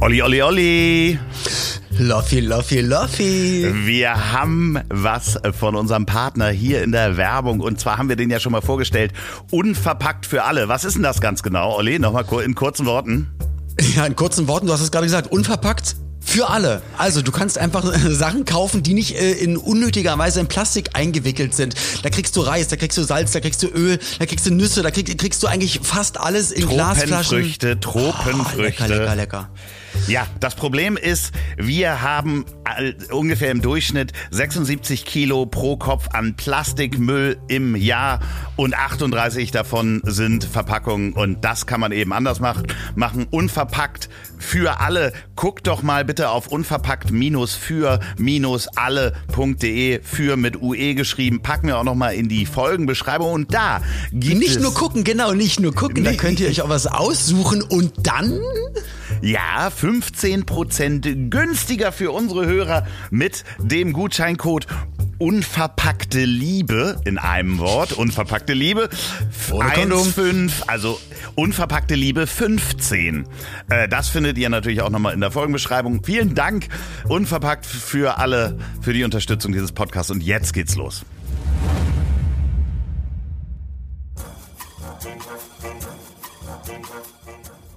Olli, Olli, Olli. Loffi, Loffi, Loffi. Wir haben was von unserem Partner hier in der Werbung und zwar haben wir den ja schon mal vorgestellt. Unverpackt für alle. Was ist denn das ganz genau, Olli? Nochmal in kurzen Worten. Ja, in kurzen Worten, du hast es gerade gesagt, unverpackt für alle. Also du kannst einfach Sachen kaufen, die nicht äh, in unnötiger Weise in Plastik eingewickelt sind. Da kriegst du Reis, da kriegst du Salz, da kriegst du Öl, da kriegst du Nüsse, da krieg, kriegst du eigentlich fast alles in Glasflaschen. Tropenfrüchte, Tropenfrüchte. Oh, lecker, lecker, lecker. Ja, das Problem ist, wir haben ungefähr im Durchschnitt 76 Kilo pro Kopf an Plastikmüll im Jahr und 38 davon sind Verpackungen und das kann man eben anders machen. Machen unverpackt für alle. Guckt doch mal bitte auf unverpackt-für-alle.de für mit UE geschrieben. Packen wir auch noch mal in die Folgenbeschreibung und da gibt nicht es nur gucken, genau, nicht nur gucken, da könnt ihr euch auch was aussuchen und dann ja, 15% günstiger für unsere Hörer mit dem Gutscheincode unverpackte Liebe in einem Wort. Unverpackte Liebe. 1,5, also unverpackte Liebe 15. Äh, das findet ihr natürlich auch nochmal in der Folgenbeschreibung. Vielen Dank, unverpackt für alle, für die Unterstützung dieses Podcasts. Und jetzt geht's los.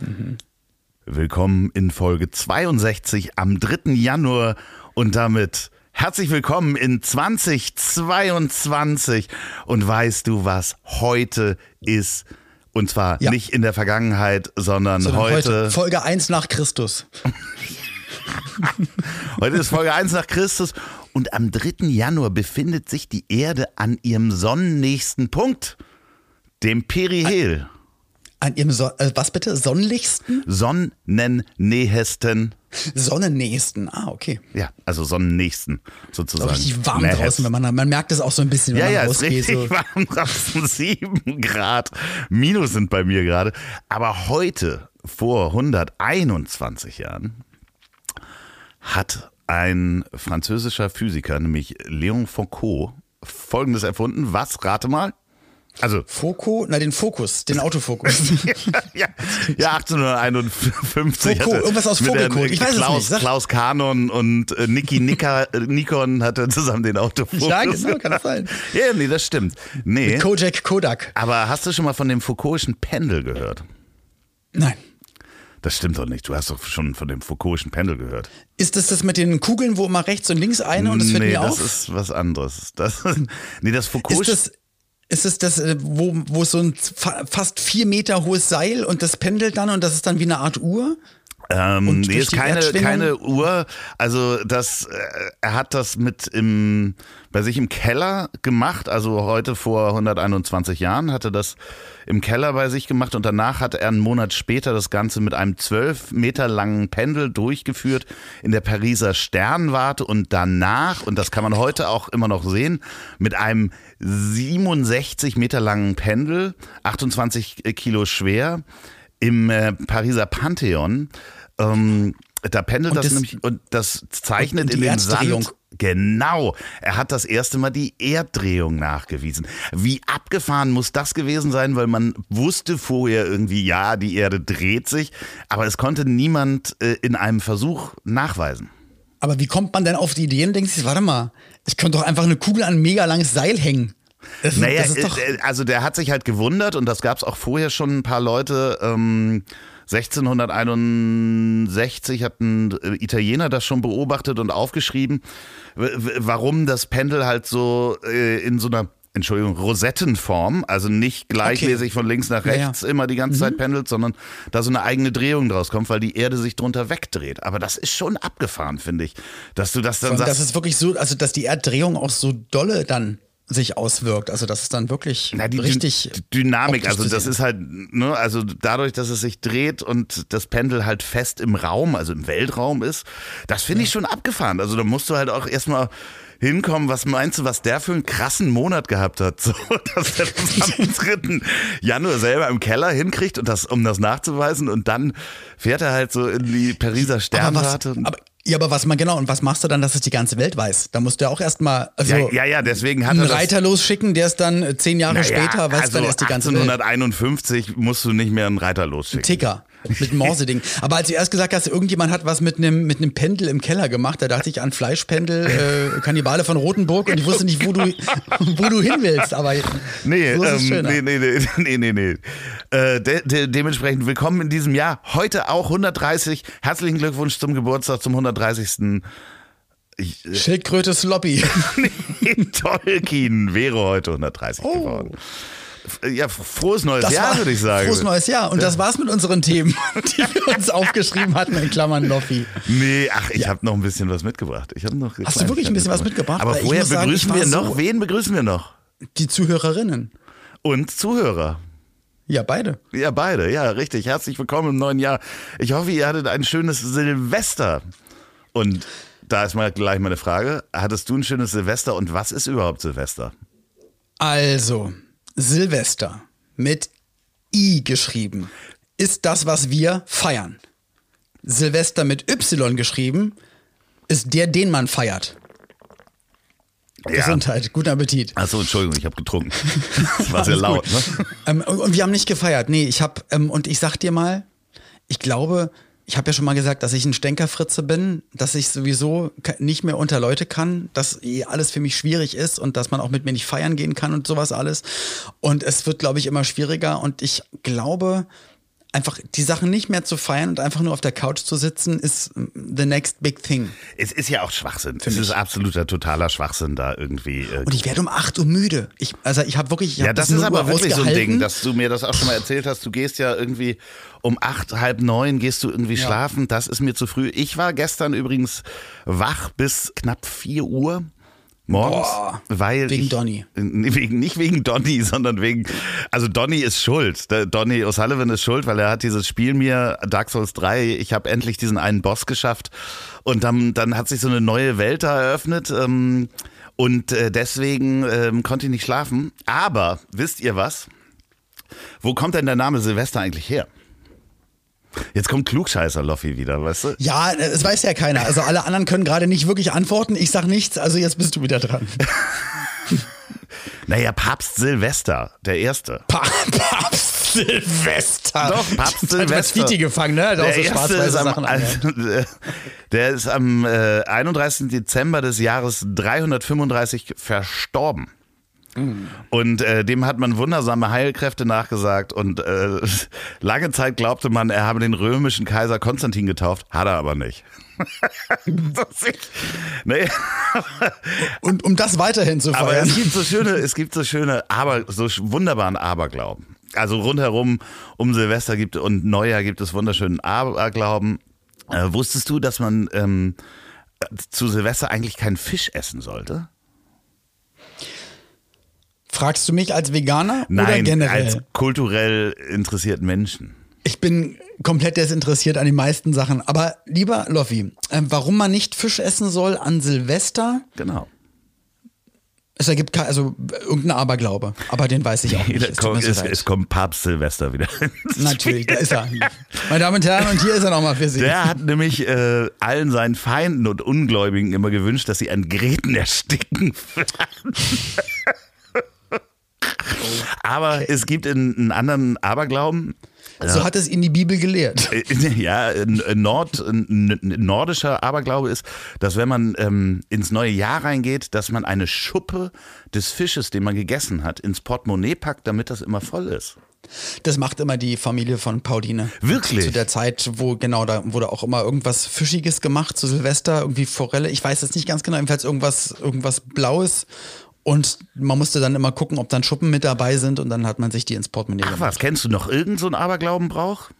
Mhm. Willkommen in Folge 62 am 3. Januar und damit herzlich willkommen in 2022. Und weißt du, was heute ist? Und zwar ja. nicht in der Vergangenheit, sondern, sondern heute, heute. Folge 1 nach Christus. heute ist Folge 1 nach Christus und am 3. Januar befindet sich die Erde an ihrem sonnennächsten Punkt, dem Perihel. An ihrem, so äh, was bitte? Sonnenlichsten? Sonnennähesten. Sonnennähesten, ah, okay. Ja, also Sonnennächsten sozusagen. Richtig warm Nähes. draußen, wenn man, man merkt es auch so ein bisschen, wenn ja, man ja, rausgeht. Ja, ist richtig so. warm draußen, sieben Grad. Minus sind bei mir gerade. Aber heute, vor 121 Jahren, hat ein französischer Physiker, nämlich Léon Foucault, Folgendes erfunden. Was? Rate mal. Also Foco, na den Fokus, den Autofokus. ja, ja, 1851. Foco, irgendwas aus Vogelkot. Ich weiß Klaus, es nicht. Klaus Kanon und äh, Niki Nika, äh, Nikon hatte zusammen den Autofokus. Ja, genau, kann das sein. Ja, nee, das stimmt. Nee. Mit Kojak Kodak. Aber hast du schon mal von dem Foucault'schen Pendel gehört? Nein. Das stimmt doch nicht. Du hast doch schon von dem Foucault'schen Pendel gehört. Ist das das mit den Kugeln, wo immer rechts und links eine und das fällt nee, mir auf? Nee, das ist was anderes. Das, nee, das Foucault. Ist das, ist es das, äh, wo, wo so ein fast vier Meter hohes Seil und das pendelt dann und das ist dann wie eine Art Uhr? Ähm, nee, ist keine, keine Uhr. Also das, äh, er hat das mit im, bei sich im Keller gemacht. Also heute vor 121 Jahren hatte das im Keller bei sich gemacht und danach hat er einen Monat später das Ganze mit einem zwölf Meter langen Pendel durchgeführt in der Pariser Sternwarte und danach, und das kann man heute auch immer noch sehen, mit einem 67 Meter langen Pendel, 28 Kilo schwer, im äh, Pariser Pantheon ähm, da pendelt das, das, nämlich und das zeichnet und in den Sand. Genau. Er hat das erste Mal die Erddrehung nachgewiesen. Wie abgefahren muss das gewesen sein, weil man wusste vorher irgendwie, ja, die Erde dreht sich, aber es konnte niemand äh, in einem Versuch nachweisen. Aber wie kommt man denn auf die Idee und denkt sich, warte mal, ich könnte doch einfach eine Kugel an ein mega langes Seil hängen. Das, naja, das äh, also der hat sich halt gewundert und das gab es auch vorher schon ein paar Leute. Ähm, 1661 hat ein äh, Italiener das schon beobachtet und aufgeschrieben, warum das Pendel halt so äh, in so einer Entschuldigung, Rosettenform, also nicht gleichmäßig okay. von links nach rechts ja, ja. immer die ganze mhm. Zeit pendelt, sondern da so eine eigene Drehung draus kommt, weil die Erde sich drunter wegdreht. Aber das ist schon abgefahren, finde ich, dass du das dann Von, sagst. Das ist wirklich so, also dass die Erddrehung auch so dolle dann sich auswirkt. Also das ist dann wirklich Na, die richtig Dü Dynamik. Also das ist halt, ne, also dadurch, dass es sich dreht und das Pendel halt fest im Raum, also im Weltraum ist, das finde ich schon abgefahren. Also da musst du halt auch erstmal hinkommen. Was meinst du, was der für einen krassen Monat gehabt hat? So, dass er das am 3. Januar selber im Keller hinkriegt und das, um das nachzuweisen und dann fährt er halt so in die Pariser Sternwarte. Aber, was, aber ja, aber was man genau, und was machst du dann, dass es die ganze Welt weiß? Da musst du ja auch erstmal also ja, ja, ja, deswegen hat einen er Reiter losschicken, der es dann äh, zehn Jahre naja, später weiß also dann erst die ganze Welt. 1851 musst du nicht mehr einen Reiter losschicken. Ticker. Mit Morse-Ding. Aber als du erst gesagt hast, irgendjemand hat was mit einem mit einem Pendel im Keller gemacht, da dachte ich an Fleischpendel, äh, Kannibale von Rotenburg und ich wusste nicht, wo du, wo du hin willst. Aber nee, so ähm, nee, nee, nee, nee, nee, nee. Äh, de, de, dementsprechend willkommen in diesem Jahr. Heute auch 130. Herzlichen Glückwunsch zum Geburtstag, zum 130. Ich, äh, Schildkröte Sloppy. Tolkien wäre heute 130 Oh. geworden. Ja, frohes neues Das Jahr, würde ich sagen. Frohes neues Jahr. Und das war's mit unseren Themen, die wir uns aufgeschrieben hatten, in Klammern Loffi. Nee, ach, ich habe noch ein bisschen was mitgebracht. Ich hab noch Hast du wirklich ein bisschen was mitgebracht? Aber vorher sagen, begrüßen war wir noch, so- wen begrüßen wir noch? Die Zuhörerinnen. Und Zuhörer. Ja, beide. Ja, beide, ja, richtig. Herzlich willkommen im neuen Jahr. Ich hoffe, ihr hattet ein schönes Silvester. Und da ist mal gleich meine Frage. Hattest du ein schönes Silvester und was ist überhaupt Silvester? Also, Silvester mit I geschrieben ist das, was wir feiern. Silvester mit Y geschrieben ist der, den man feiert. Gesundheit, guten Appetit. Achso, Entschuldigung, ich habe getrunken. Das war sehr laut, ne? Ähm, und, und wir haben nicht gefeiert. Nee, ich habe, ähm, und ich sag dir mal, ich glaube, ich habe ja schon mal gesagt, dass ich ein Stänkerfritze bin, dass ich sowieso nicht mehr unter Leute kann, dass alles für mich schwierig ist und dass man auch mit mir nicht feiern gehen kann und sowas alles. Und es wird, glaube ich, immer schwieriger. Und ich glaube, einfach die Sachen nicht mehr zu feiern und einfach nur auf der Couch zu sitzen, ist mm, the next big thing. Es ist ja auch Schwachsinn. Es Finde ist absoluter, totaler Schwachsinn da irgendwie. Äh, Und ich werde um 8 Uhr müde. Ich, also ich habe wirklich, ich ja, hab das bis ist 0 aber wirklich so ein. Ding, dass du mir das auch schon mal erzählt hast. Du gehst ja irgendwie um acht, halb neun gehst du irgendwie Ja. schlafen. Das ist mir zu früh. Ich war gestern übrigens wach bis knapp vier Uhr. Morgens, Boah, weil wegen ich, Donny. Wegen, nicht wegen Donny, sondern wegen, also Donny ist schuld. Der Donny O'Sullivan ist schuld, weil er hat dieses Spiel mir, Dark Souls 3, ich habe endlich diesen einen Boss geschafft und dann, dann hat sich so eine neue Welt da eröffnet ähm, und äh, deswegen ähm, konnte ich nicht schlafen. Aber, wisst ihr was? Wo kommt denn der Name Silvester eigentlich her? Jetzt kommt Klugscheißer Loffi wieder, weißt du? Ja, es weiß ja keiner. Also alle anderen können gerade nicht wirklich antworten. Ich sag nichts, also jetzt bist du wieder dran. Naja, Papst Silvester, der Erste. Pa Papst Silvester. Doch, Papst Hat Silvester. Fiti gefangen, ne? Hat Der so erste ist am, Sachen der ist am äh, 31. Dezember des Jahres 335 verstorben. Und äh, dem hat man wundersame Heilkräfte nachgesagt und äh, lange Zeit glaubte man, er habe den römischen Kaiser Konstantin getauft, hat er aber nicht. Nee. Und um das weiterhin zu Aber feiern. es gibt so schöne, es gibt so schöne, aber so wunderbaren Aberglauben. Also rundherum um Silvester gibt und Neujahr gibt es wunderschönen Aberglauben. Äh, wusstest du, dass man ähm, zu Silvester eigentlich keinen Fisch essen sollte? Fragst du mich als Veganer oder Nein, generell? als kulturell interessierten Menschen. Ich bin komplett desinteressiert an den meisten Sachen. Aber lieber Loffi, ähm, warum man nicht Fisch essen soll an Silvester, Genau. es ergibt kein, also äh, irgendein Aberglaube. Aber den weiß ich auch nicht. Tut kommt, es, es kommt Papst Silvester wieder. Natürlich, da ist er. Meine Damen und Herren, und hier ist er nochmal für Sie. Der hat nämlich äh, allen seinen Feinden und Ungläubigen immer gewünscht, dass sie an Gräten ersticken. Aber es gibt in, einen anderen Aberglauben. So hat es ihn die Bibel gelehrt. äh, Ja, ein ein Nord, nordischer Aberglaube ist, dass wenn man ähm, ins neue Jahr reingeht, dass man eine Schuppe des Fisches, den man gegessen hat, ins Portemonnaie packt, damit das immer voll ist. Das macht immer die Familie von Pauline. Wirklich? Zu der Zeit, wo genau, da wurde auch immer irgendwas Fischiges gemacht zu Silvester, irgendwie Forelle. Ich weiß jetzt nicht ganz genau, jedenfalls irgendwas, irgendwas Blaues. Und man musste dann immer gucken, ob dann Schuppen mit dabei sind und dann hat man sich die ins Portemonnaie Ach gemacht. was, kennst du noch irgend so einen Aberglaubenbrauch?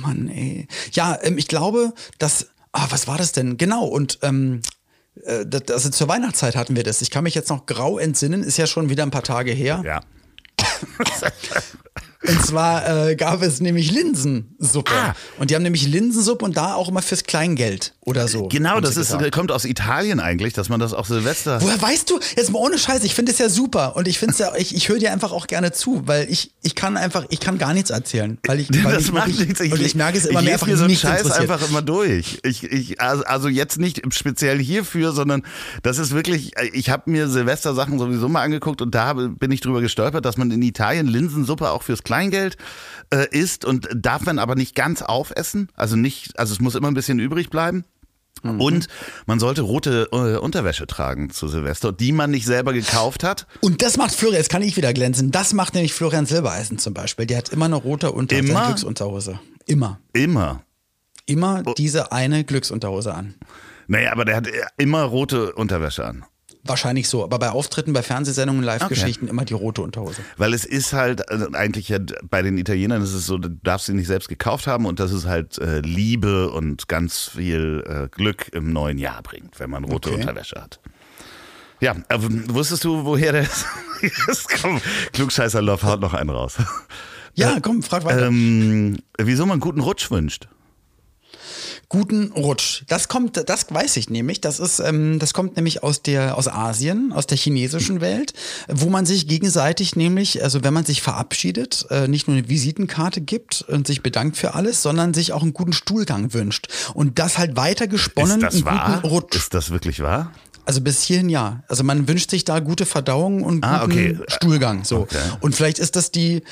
Mann, ey. Ja, ähm, ich glaube, dass. Ah, was war das denn? Genau. Und ähm, Äh, das, also zur Weihnachtszeit hatten wir das. Ich kann mich jetzt noch grau entsinnen, ist ja schon wieder ein paar Tage her. Ja. Und zwar äh, gab es nämlich Linsensuppe. Ah. Und die haben nämlich Linsensuppe und da auch immer fürs Kleingeld oder so. Genau, das ist, kommt aus Italien eigentlich, dass man das auch Silvester. Woher weißt du? Jetzt mal ohne Scheiß, ich finde es ja super. Und ich finde ja, ich, ich höre dir einfach auch gerne zu, weil ich, ich kann einfach, ich kann gar nichts erzählen. Weil ich, weil das ich macht nichts. Ich, und ich merke es immer ich mehr einfach mir so nicht Scheiß einfach immer durch. Ich, ich, also, also jetzt nicht speziell hierfür, sondern das ist wirklich, ich habe mir Silvester-Sachen sowieso mal angeguckt und da bin ich drüber gestolpert, dass man in Italien Linsensuppe auch fürs Kleingeld äh, isst und darf man aber nicht ganz aufessen. Also nicht, also es muss immer ein bisschen übrig bleiben. Mhm. Und man sollte rote äh, Unterwäsche tragen zu Silvester, die man nicht selber gekauft hat. Und das macht Florian, jetzt kann ich wieder glänzen, das macht nämlich Florian Silbereisen zum Beispiel. Der hat immer eine rote Unter immer? Glücksunterhose. Immer. Immer. Immer oh. diese eine Glücksunterhose an. Naja, aber der hat immer rote Unterwäsche an. Wahrscheinlich so, aber bei Auftritten, bei Fernsehsendungen, Live-Geschichten okay. immer die rote Unterhose. Weil es ist halt also eigentlich ja bei den Italienern ist es so, du darfst sie nicht selbst gekauft haben und das ist halt äh, Liebe und ganz viel äh, Glück im neuen Jahr bringt, wenn man rote okay. Unterwäsche hat. Ja, äh, wusstest du, woher der ist? komm, Klugscheißer Love haut noch einen raus. Ja, komm, frag weiter. Ähm, wieso man einen guten Rutsch wünscht guten Rutsch. Das kommt, das weiß ich nämlich. Das ist, ähm, das kommt nämlich aus der, aus Asien, aus der chinesischen Welt, wo man sich gegenseitig nämlich, also wenn man sich verabschiedet, äh, nicht nur eine Visitenkarte gibt und sich bedankt für alles, sondern sich auch einen guten Stuhlgang wünscht. Und das halt weiter gesponnen, ist das wahr? guten Rutsch. Ist das wirklich wahr? Also bis hierhin ja. Also man wünscht sich da gute Verdauung und ah, guten okay. Stuhlgang. So. Okay. Und vielleicht ist das die,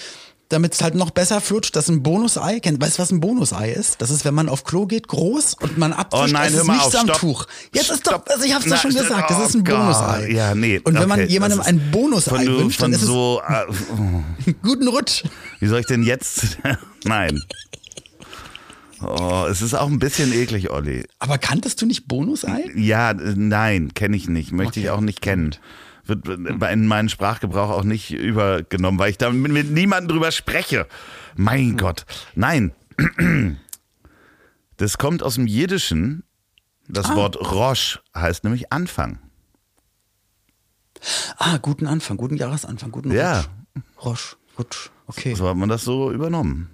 damit es halt noch besser flutscht, das ist ein Bonusei. Weißt du, was ein Bonusei ist? Das ist, wenn man auf Klo geht, groß und man abwischt, oh nein, das ist nichts am Tuch. Jetzt ist doch, also ich hab's doch schon gesagt, das ist ein oh Bonusei. Ja, nee. Und wenn okay, man jemandem ein Bonusei von, wünscht, dann ist so, es äh, guten Rutsch. Wie soll ich denn jetzt? nein. Oh, es ist auch ein bisschen eklig, Olli. Aber kanntest du nicht Bonusei? Ja, nein, kenne ich nicht. Möchte okay. ich auch nicht kennen wird in meinen Sprachgebrauch auch nicht übergenommen, weil ich da mit, niemandem drüber spreche. Mein. Gott. Nein. Das kommt aus dem Jiddischen. Das ah. Wort Rosh heißt nämlich Anfang. Ah, guten Anfang, guten Jahresanfang, guten Ja. Rosh, Rutsch, okay. So hat man das so übernommen.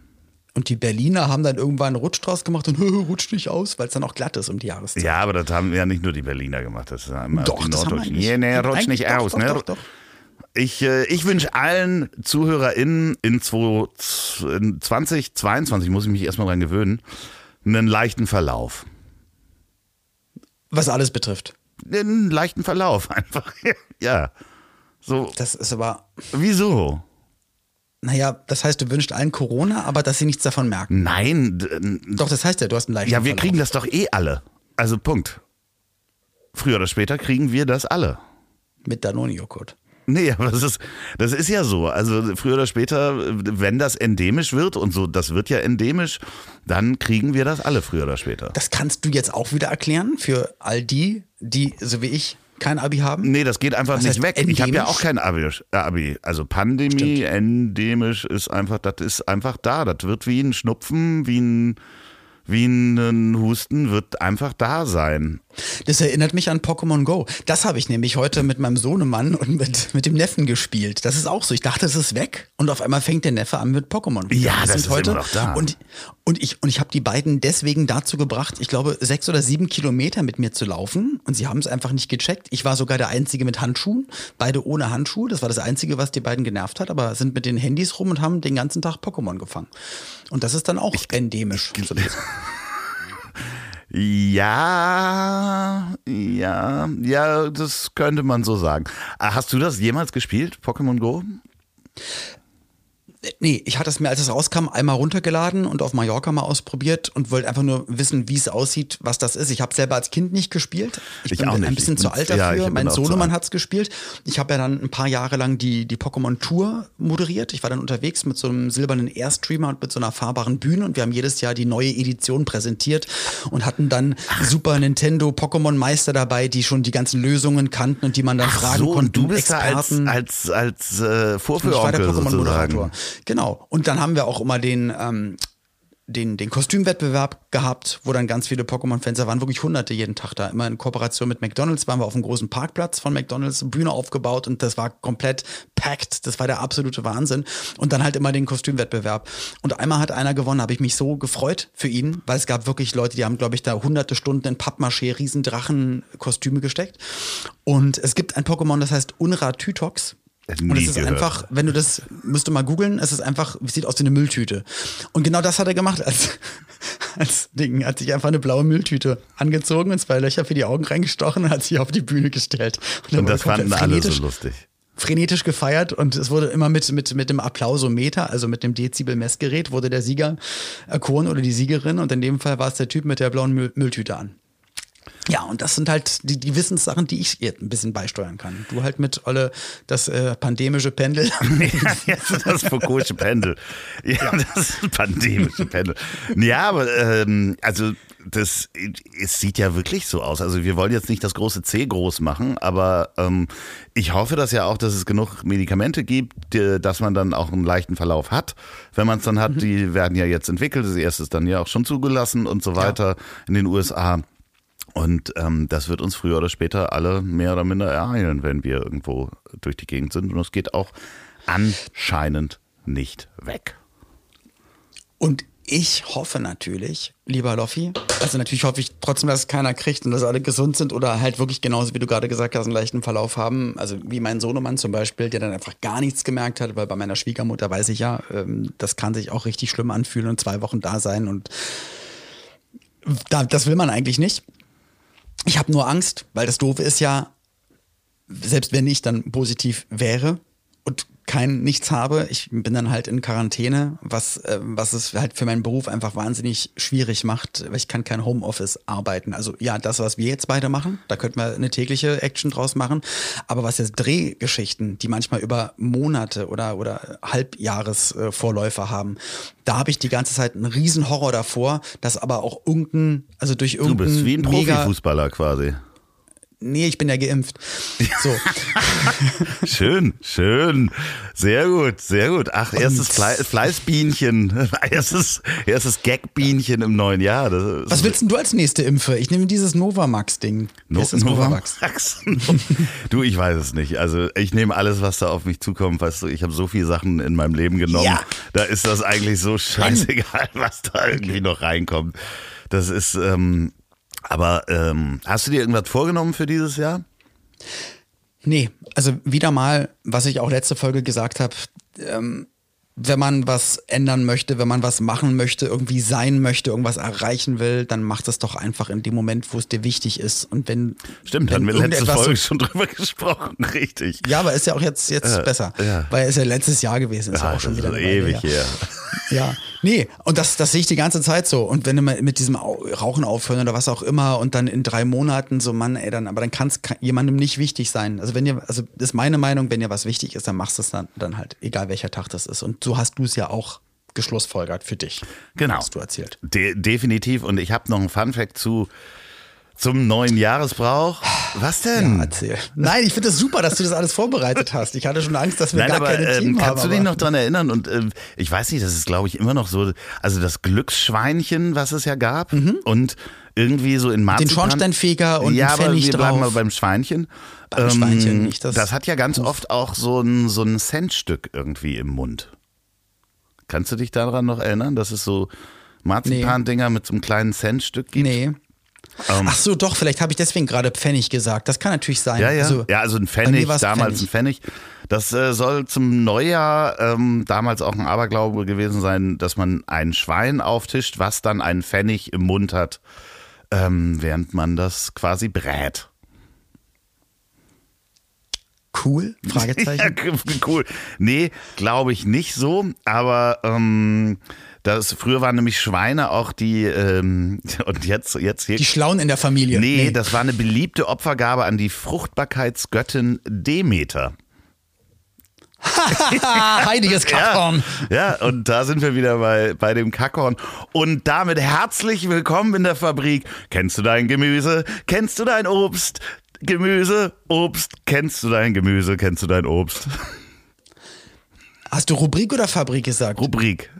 Und die Berliner haben dann irgendwann einen Rutsch draus gemacht und rutscht nicht aus, weil es dann auch glatt ist um die Jahreszeit. Ja, aber das haben ja nicht nur die Berliner gemacht. Das haben doch, die Norddeutschen. Nee, nee, rutscht nicht aus. Doch, ne? Doch, doch, ich, äh, ich wünsche allen ZuhörerInnen in 2022, muss ich mich erstmal dran gewöhnen, einen leichten Verlauf. Was alles betrifft. Einen leichten Verlauf einfach. ja. So. Das ist aber. Wieso? Naja, das heißt, du wünschst allen Corona, aber dass sie nichts davon merken. Nein. Doch, das heißt ja, du hast einen leichten Ja, wir Verlauf. kriegen das doch eh alle. Also Punkt. Früher oder später kriegen wir das alle. Mit Danone-Joghurt. Nee, aber das ist, das ist ja so. Also früher oder später, wenn das endemisch wird und so, das wird ja endemisch, dann kriegen wir das alle früher oder später. Das kannst du jetzt auch wieder erklären für all die, die, so wie ich, kein Abi haben? Nee, das geht einfach Was nicht weg. Endemisch? Ich habe ja auch kein Abi. Äh, Abi. Also Pandemie, Stimmt. endemisch ist einfach, das ist einfach da. Das wird wie ein Schnupfen, wie ein wie ein Husten wird einfach da sein. Das erinnert mich an Pokémon Go. Das habe ich nämlich heute mit meinem Sohnemann und mit, mit dem Neffen gespielt. Das ist auch so. Ich dachte, es ist weg und auf einmal fängt der Neffe an mit Pokémon. Ja, das, das ist heute immer noch da. Und, und ich, und ich habe die beiden deswegen dazu gebracht, ich glaube, sechs oder sieben Kilometer mit mir zu laufen und sie haben es einfach nicht gecheckt. Ich war sogar der Einzige mit Handschuhen, beide ohne Handschuhe. Das war das Einzige, was die beiden genervt hat, aber sind mit den Handys rum und haben den ganzen Tag Pokémon gefangen. Und das ist dann auch ich, endemisch. Ich, ja, ja, ja, das könnte man so sagen. Ah, hast du das jemals gespielt, Pokémon Go? Nee, ich hatte es mir, als es rauskam, einmal runtergeladen und auf Mallorca mal ausprobiert und wollte einfach nur wissen, wie es aussieht, was das ist. Ich habe selber als Kind nicht gespielt. Ich, ich bin ein bisschen zu alt dafür. Ja, mein Sohnemann hat es gespielt. Ich habe ja dann ein paar Jahre lang die, die Pokémon Tour moderiert. Ich war dann unterwegs mit so einem silbernen Airstreamer und mit so einer fahrbaren Bühne und wir haben jedes Jahr die neue Edition präsentiert und hatten dann Super Nintendo Pokémon Meister dabei, die schon die ganzen Lösungen kannten und die man dann Ach fragen so, konnte. Du bist Experten. da als, als, als äh, Vorführonkel sozusagen. Genau. Und dann haben wir auch immer den, ähm, den, den Kostümwettbewerb gehabt, wo dann ganz viele Pokémon-Fans, da waren wirklich hunderte jeden Tag da. Immer in Kooperation mit McDonalds waren wir auf einem großen Parkplatz von McDonalds, Bühne aufgebaut und das war komplett packed. Das war der absolute Wahnsinn. Und dann halt immer den Kostümwettbewerb. Und einmal hat einer gewonnen, habe ich mich so gefreut für ihn, weil es gab wirklich Leute, die haben, glaube ich, da hunderte Stunden in Pappmaché Riesendrachen-Kostüme gesteckt. Und es gibt ein Pokémon, das heißt Unra Tytox. Und es ist gehört. einfach, wenn du das, müsst du mal googeln, es ist einfach, sieht aus wie eine Mülltüte. Und genau das hat er gemacht als, als Ding. Hat sich einfach eine blaue Mülltüte angezogen und zwei Löcher für die Augen reingestochen und hat sich auf die Bühne gestellt. Und, und das fanden alle so lustig. Frenetisch gefeiert und es wurde immer mit, mit, mit dem Applausometer, also mit dem Dezibel-Messgerät, wurde der Sieger erkoren oder die Siegerin und in dem Fall war es der Typ mit der blauen Müll Mülltüte an. Ja, und das sind halt die, die Wissenssachen, die ich jetzt ein bisschen beisteuern kann. Du halt mit Olle das äh, pandemische Pendel. ja, das Foucault'sche Pendel. Ja, ja, das pandemische Pendel. Ja, aber ähm, also das es sieht ja wirklich so aus. Also wir wollen jetzt nicht das große C groß machen, aber ähm, ich hoffe das ja auch, dass es genug Medikamente gibt, die, dass man dann auch einen leichten Verlauf hat. Wenn man es dann hat, mhm. die werden ja jetzt entwickelt. Das erste ist dann ja auch schon zugelassen und so weiter ja. in den USA. Und ähm, das wird uns früher oder später alle mehr oder minder ereilen, wenn wir irgendwo durch die Gegend sind. Und es geht auch anscheinend nicht weg. Und ich hoffe natürlich, lieber Loffi, also natürlich hoffe ich trotzdem, dass es keiner kriegt und dass alle gesund sind oder halt wirklich genauso, wie du gerade gesagt hast, einen leichten Verlauf haben. Also wie mein Sohnemann zum Beispiel, der dann einfach gar nichts gemerkt hat, weil bei meiner Schwiegermutter weiß ich ja, ähm, das kann sich auch richtig schlimm anfühlen und zwei Wochen da sein und das will man eigentlich nicht. Ich habe nur Angst, weil das Doofe ist ja, selbst wenn ich dann positiv wäre und kein nichts habe, ich bin dann halt in Quarantäne, was, äh, was es halt für meinen Beruf einfach wahnsinnig schwierig macht, weil ich kann kein Homeoffice arbeiten. Also ja, das, was wir jetzt beide machen, da könnten wir eine tägliche Action draus machen. Aber was jetzt Drehgeschichten, die manchmal über Monate oder, oder Halbjahresvorläufe äh, haben, da habe ich die ganze Zeit einen riesen Horror davor, dass aber auch irgendein, also durch irgendein. Du bist wie ein Profifußballer quasi. Nee, ich bin ja geimpft. So. schön, schön. Sehr gut, sehr gut. Ach, erstes Fle Fleißbienchen. Erstes, erstes Gagbienchen im neuen Jahr. Das, Was willst denn du als nächste Impfe? Ich nehme dieses Novamax-Ding. No Novamax? du, ich weiß es nicht. Also ich nehme alles, was da auf mich zukommt. Weißt du, ich habe so viele Sachen in meinem Leben genommen. Ja. Da ist das eigentlich so scheißegal, was da irgendwie noch reinkommt. Das ist, ähm, aber ähm, hast du dir irgendwas vorgenommen für dieses Jahr? Nee, also wieder mal, was ich auch letzte Folge gesagt habe, ähm, wenn man was ändern möchte, wenn man was machen möchte, irgendwie sein möchte, irgendwas erreichen will, dann macht es doch einfach in dem Moment, wo es dir wichtig ist. Und wenn. Stimmt, wenn haben wir letzte Folge schon drüber gesprochen, richtig. Ja, aber ist ja auch jetzt, jetzt ja, besser. Ja. Weil es ja letztes Jahr gewesen ist. Ja, auch schon wieder ewig her. Ja, nee, und das, das sehe ich die ganze Zeit so. Und wenn du mal mit diesem Rauchen aufhören oder was auch immer und dann in drei Monaten so, Mann, ey, dann, aber dann kann es jemandem nicht wichtig sein. Also wenn ihr, also das ist meine Meinung, wenn dir was wichtig ist, dann machst du es dann, dann halt, egal welcher Tag das ist. Und so hast du es ja auch geschlussfolgert für dich. Genau. Hast du erzählt. De definitiv. Und ich habe noch einen Funfact zu zum neuen Jahresbrauch. Was denn? Ja, erzähl. Nein, ich finde es das super, dass du das alles vorbereitet hast. Ich hatte schon Angst, dass wir Nein, gar aber, keine Team ähm, kannst haben. du dich noch dran erinnern? Und äh, ich weiß nicht, das ist, glaube ich, immer noch so, also das Glücksschweinchen, was es ja gab. Mhm. Und irgendwie so in Marzipan. Den Schornsteinfeger und ja, aber wir bleiben mal beim Schweinchen. Beim ähm, Schweinchen, nicht das. Das hat ja ganz oft auch so ein, so ein Centstück irgendwie im Mund. Kannst du dich daran noch erinnern, dass es so Marzipan-Dinger nee. mit so einem kleinen Centstück gibt? Nee. Ähm, Ach so, doch, vielleicht habe ich deswegen gerade Pfennig gesagt. Das kann natürlich sein. Ja, ja. Also, ja, also ein Pfennig, damals Pfennig. ein Pfennig. Das äh, soll zum Neujahr ähm, damals auch ein Aberglaube gewesen sein, dass man ein Schwein auftischt, was dann einen Pfennig im Mund hat, ähm, während man das quasi brät. Cool? Fragezeichen. cool. Nee, glaube ich nicht so, aber ähm, das, früher waren nämlich Schweine auch die, ähm, und jetzt, jetzt hier. Die Schlauen in der Familie. Nee, nee, das war eine beliebte Opfergabe an die Fruchtbarkeitsgöttin Demeter. Heiliges Kackhorn. Ja, ja, und da sind wir wieder bei, bei dem Kackhorn. Und damit herzlich willkommen in der Fabrik. Kennst du dein Gemüse? Kennst du dein Obst? Gemüse, Obst. Kennst du dein Gemüse? Kennst du dein Obst? Hast du Rubrik oder Fabrik gesagt? Rubrik.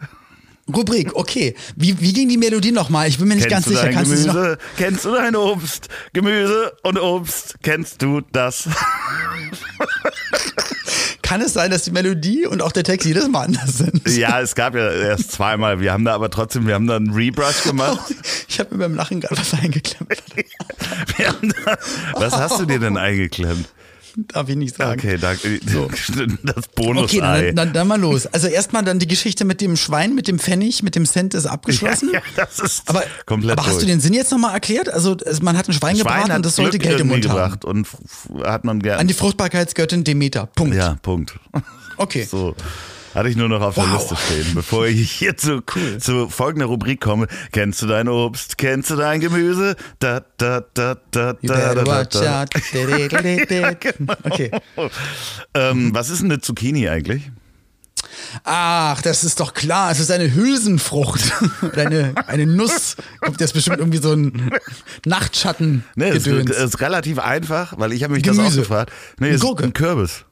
Rubrik, okay. Wie, wie ging die Melodie nochmal? Ich bin mir nicht kennst ganz sicher. Kannst Gemüse, du noch? Kennst du dein Obst? Gemüse und Obst, kennst du das? Kann es sein, dass die Melodie und auch der Text jedes Mal anders sind? Ja, es gab ja erst zweimal. Wir haben da aber trotzdem, wir haben da einen Rebrush gemacht. Ich habe mir beim Lachen gerade was eingeklemmt. was hast du dir denn eingeklemmt? Darf ich nicht sagen. Okay, danke. So. Das bonus Okay, dann, dann, dann, mal los. Also erstmal dann die Geschichte mit dem Schwein, mit dem Pfennig, mit dem Cent ist abgeschlossen. Ja, ja das ist aber, komplett Aber hast du den Sinn jetzt nochmal erklärt? Also man hat ein Schwein, Schwein gebraten und das sollte Glück Geld im Mund gebracht haben. Und hat man gern. An die Fruchtbarkeitsgöttin Demeter. Punkt. Ja, Punkt. Okay. So. Hatte ich nur noch auf wow. der Liste stehen, bevor ich hier zu, cool. zu folgender Rubrik komme. Kennst du dein Obst? Kennst du dein Gemüse? Da, da, da, da, da, da, da. Genau. Okay. Ähm, was ist eine Zucchini eigentlich? Ach, das ist doch klar. Es ist eine Hülsenfrucht. eine, eine Nuss. Kommt jetzt bestimmt irgendwie so ein Nachtschatten. Nee, es ist, ist, relativ einfach, weil ich habe mich Gemüse. das auch gefragt. Nee, es ist ein Kürbis.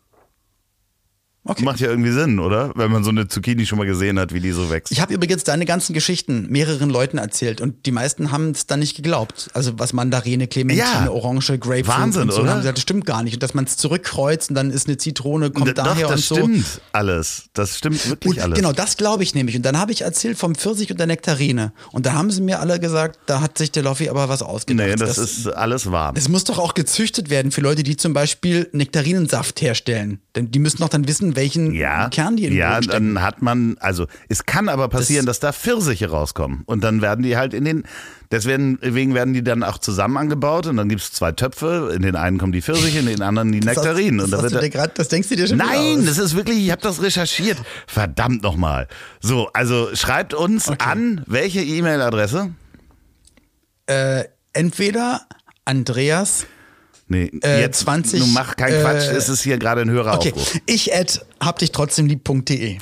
Okay. Macht ja irgendwie Sinn, oder? Wenn man so eine Zucchini schon mal gesehen hat, wie die so wächst. Ich habe übrigens deine ganzen Geschichten mehreren Leuten erzählt und die meisten haben es dann nicht geglaubt. Also was Mandarine, Clementine, ja. Orange, Grapefruit Wahnsinn, und so oder? haben gesagt, das stimmt gar nicht. Und dass man es zurückkreuzt und dann ist eine Zitrone, kommt D daher doch, und so. Das stimmt alles. Das stimmt wirklich und alles. Genau, das glaube ich nämlich. Und dann habe ich erzählt vom Pfirsich und der Nektarine. Und da haben sie mir alle gesagt, da hat sich der Loffi aber was ausgedacht. Nee, das, das ist alles wahr. Es muss doch auch gezüchtet werden für Leute, die zum Beispiel Nektarinensaft herstellen. Denn die müssen doch dann wissen, welchen ja. Kern die in Ja, dann hat man, also es kann aber passieren, das, dass da Pfirsiche rauskommen. Und dann werden die halt in den, deswegen werden die dann auch zusammen angebaut und dann gibt es zwei Töpfe. In den einen kommen die Pfirsiche, in den anderen die Nektarinen. Das, das, und da grad, das denkst du dir schon Nein, das ist wirklich, ich habe das recherchiert. Verdammt nochmal. So, also schreibt uns okay. an, welche E-Mail-Adresse? Äh, entweder Andreas Nee, äh, jetzt 20. Du mach keinen Quatsch, äh, es ist hier gerade ein höherer okay. Aufruf. Ich at hab dich trotzdem lieb.de.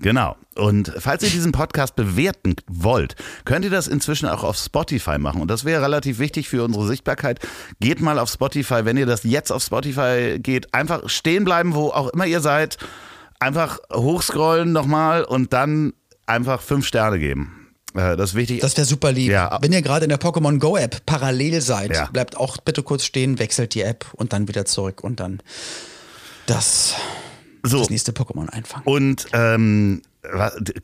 Genau. Und falls ihr diesen Podcast bewerten wollt, könnt ihr das inzwischen auch auf Spotify machen. Und das wäre relativ wichtig für unsere Sichtbarkeit. Geht mal auf Spotify, wenn ihr das jetzt auf Spotify geht, einfach stehen bleiben, wo auch immer ihr seid. Einfach hochscrollen nochmal und dann einfach fünf Sterne geben. Äh, das ist wichtig. Das wäre super lieb. Ja. Wenn ihr gerade in der Pokémon Go App parallel seid, ja. bleibt auch bitte kurz stehen, wechselt die App und dann wieder zurück und dann das, so. das nächste Pokémon einfangen. Und ähm,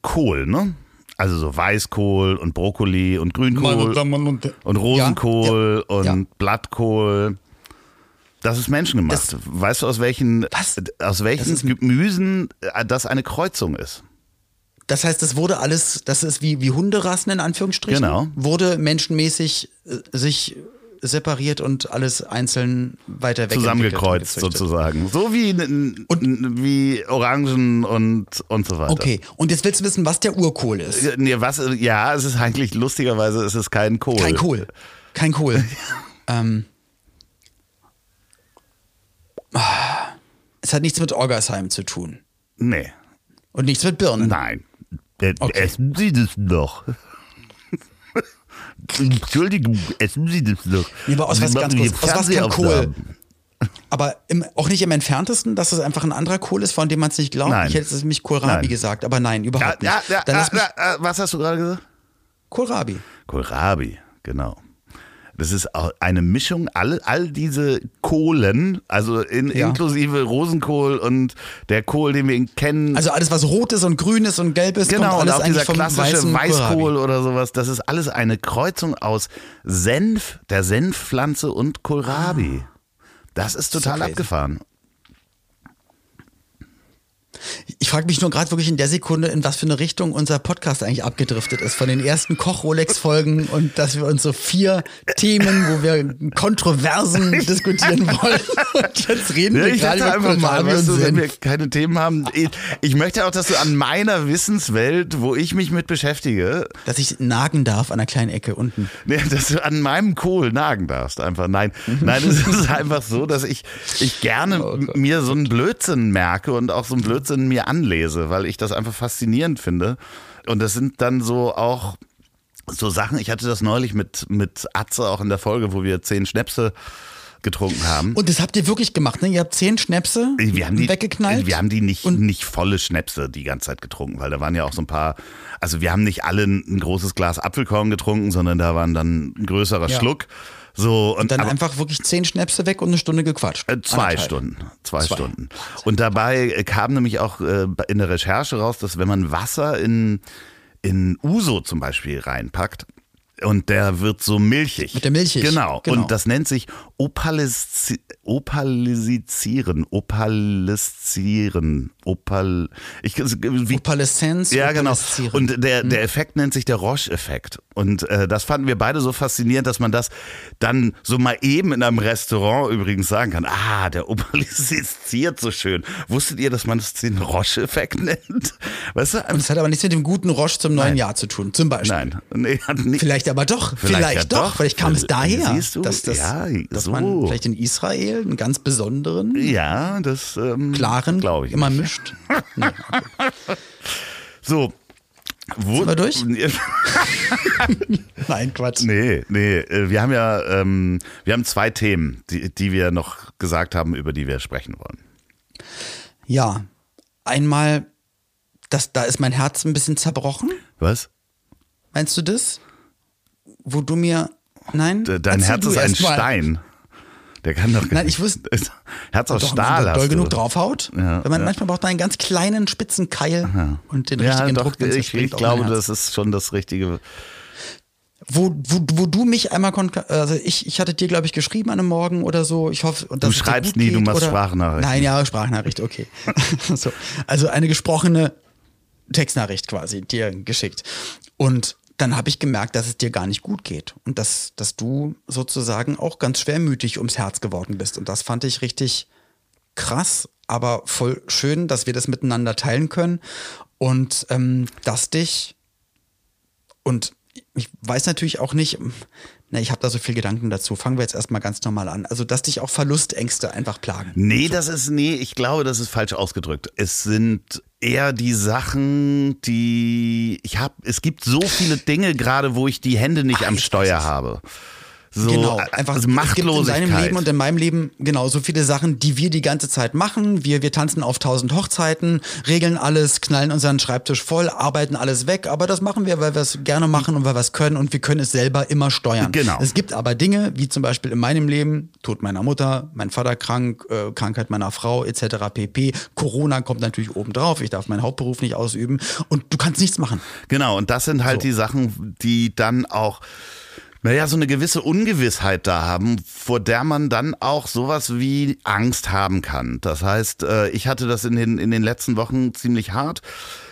Kohl, ne? Also so Weißkohl und Brokkoli und Grünkohl und, und Rosenkohl ja, ja, und Blattkohl. Das ist menschengemacht. Das, weißt du, aus welchen, was? aus welchen Gemüsen äh, das eine Kreuzung ist? Das heißt, das wurde alles, das ist wie, wie Hunderassen in Anführungsstrichen, genau. wurde menschenmäßig äh, sich separiert und alles einzeln weiter weg. Zusammengekreuzt sozusagen. So wie, und, wie Orangen und, und so weiter. Okay, und jetzt willst du wissen, was der Urkohl ist. Nee, was, ja, es ist eigentlich lustigerweise, es ist kein Kohl. Kein Kohl. Kein Kohl. ähm, es hat nichts mit Orgasheim zu tun. Nee. Und nichts mit Birnen. Nein. Äh, okay. Essen Sie das doch. Entschuldigung, essen Sie das doch. Nee, aber aus was ganz kurz, aus was kein Kohl. Aber im, auch nicht im entferntesten, dass es einfach ein anderer Kohl ist, von dem man es nicht glaubt. Nein. Ich hätte es nämlich Kohlrabi nein. gesagt, aber nein, überhaupt ja, nicht. Ja, ja, ja, was hast du gerade gesagt? Kohlrabi. Kohlrabi, genau. Das ist auch eine Mischung, all, all diese Kohlen, also in, ja. inklusive Rosenkohl und der Kohl, den wir kennen. Also alles, was rot ist und grün ist und gelb ist, genau, kommt alles und auch dieser klassische Weißkohl oder sowas, das ist alles eine Kreuzung aus Senf, der Senfpflanze und Kohlrabi. Ah. Das ist total so abgefahren. Ich frage mich nur gerade wirklich in der Sekunde, in was für eine Richtung unser Podcast eigentlich abgedriftet ist. Von den ersten Koch-Rolex-Folgen und dass wir uns so vier Themen, wo wir Kontroversen diskutieren wollen. Und jetzt reden ja, wir ich gerade einfach mal, weißt du, wenn wir keine Themen haben. Ich, ich, möchte auch, dass du an meiner Wissenswelt, wo ich mich mit beschäftige. Dass ich nagen darf an der kleinen Ecke unten. Nee, dass du an meinem Kohl nagen darfst. Einfach. Nein, nein, es ist einfach so, dass ich, ich gerne oh mir so einen Blödsinn merke und auch so einen Blödsinn mir anlese, weil ich das einfach faszinierend finde. Und das sind dann so auch so Sachen, ich hatte das neulich mit, mit Atze auch in der Folge, wo wir zehn Schnäpse getrunken haben. Und das habt ihr wirklich gemacht, ne? Ihr habt zehn Schnäpse wir haben die, weggeknallt? Wir haben die nicht, nicht volle Schnäpse die ganze Zeit getrunken, weil da waren ja auch so ein paar, also wir haben nicht alle ein großes Glas Apfelkorn getrunken, sondern da waren dann ein größerer ja. Schluck. So, und, und dann aber, einfach wirklich zehn Schnäpse weg und eine Stunde gequatscht. Äh, zwei Anderthalb. Stunden. Zwei, zwei, Stunden. Und dabei kam nämlich auch äh, in der Recherche raus, dass wenn man Wasser in, in Uso zum Beispiel reinpackt, und der wird so milchig. Mit der Milchig. Genau. genau. Und das nennt sich Opaliz Opalisieren. Opalisieren. Opal. Ich, wie, Opaleszenz. Ja, genau. Und der, der hm. Effekt nennt sich der Roche-Effekt. Und äh, das fanden wir beide so faszinierend, dass man das dann so mal eben in einem Restaurant übrigens sagen kann. Ah, der opalisiert so schön. Wusstet ihr, dass man das den Roche-Effekt nennt? Weißt du? Und das hat aber nichts mit dem guten Roche zum neuen Nein. Jahr zu tun, zum Beispiel. Nein. Nee, hat nicht. Vielleicht aber doch. Vielleicht, vielleicht ja doch. Vielleicht kam es daher. Siehst du? Dass, das, ja, dass so. man vielleicht in Israel einen ganz besonderen, ja, das, ähm, klaren, glaube ich, immer nicht. mischt. nee, okay. So, wo, Sind wir durch? Nein, Quatsch. Nee, nee. Äh, wir haben ja, ähm, wir haben zwei Themen, die, die wir noch gesagt haben, über die wir sprechen wollen. Ja. Einmal, das, da ist mein Herz ein bisschen zerbrochen. Was? Meinst du das? Wo du mir. Nein? Dein Herz ist ein Stein. Der kann doch. Nein, ich wusste. Herz aus doch, Stahl. Wenn doll genug draufhaut. Ja, wenn man ja. manchmal braucht man einen ganz kleinen spitzen Keil Aha. und den richtigen ja, doch, Druck. Ich, ich glaube, das ist schon das Richtige. Wo, wo, wo du mich einmal, also ich, ich hatte dir, glaube ich, geschrieben an einem Morgen oder so. Ich hoffe, du schreibst nie, geht, du machst oder? Sprachnachricht. Nein, ja, Sprachnachricht, okay. so. Also eine gesprochene Textnachricht quasi dir geschickt. Und dann habe ich gemerkt, dass es dir gar nicht gut geht und dass, dass du sozusagen auch ganz schwermütig ums Herz geworden bist. Und das fand ich richtig krass, aber voll schön, dass wir das miteinander teilen können und ähm, dass dich und ich weiß natürlich auch nicht, na, ich habe da so viel Gedanken dazu. Fangen wir jetzt erstmal ganz normal an. Also, dass dich auch Verlustängste einfach plagen. Nee, so. das ist, nee, ich glaube, das ist falsch ausgedrückt. Es sind eher die Sachen, die ich habe. Es gibt so viele Dinge gerade, wo ich die Hände nicht Ach, am Steuer habe. So, genau, einfach also Machtlosigkeit. in deinem Leben und in meinem Leben genau so viele Sachen, die wir die ganze Zeit machen. Wir, wir tanzen auf tausend Hochzeiten, regeln alles, knallen unseren Schreibtisch voll, arbeiten alles weg. Aber das machen wir, weil wir es gerne machen und weil wir es können und wir können es selber immer steuern. Genau. Es gibt aber Dinge, wie zum Beispiel in meinem Leben, Tod meiner Mutter, mein Vater krank, äh, Krankheit meiner Frau etc. pp. Corona kommt natürlich oben drauf. Ich darf meinen Hauptberuf nicht ausüben und du kannst nichts machen. Genau, und das sind halt so. die Sachen, die dann auch naja, so eine gewisse Ungewissheit da haben, vor der man dann auch sowas wie Angst haben kann. Das heißt, äh, ich hatte das in den, in den letzten Wochen ziemlich hart,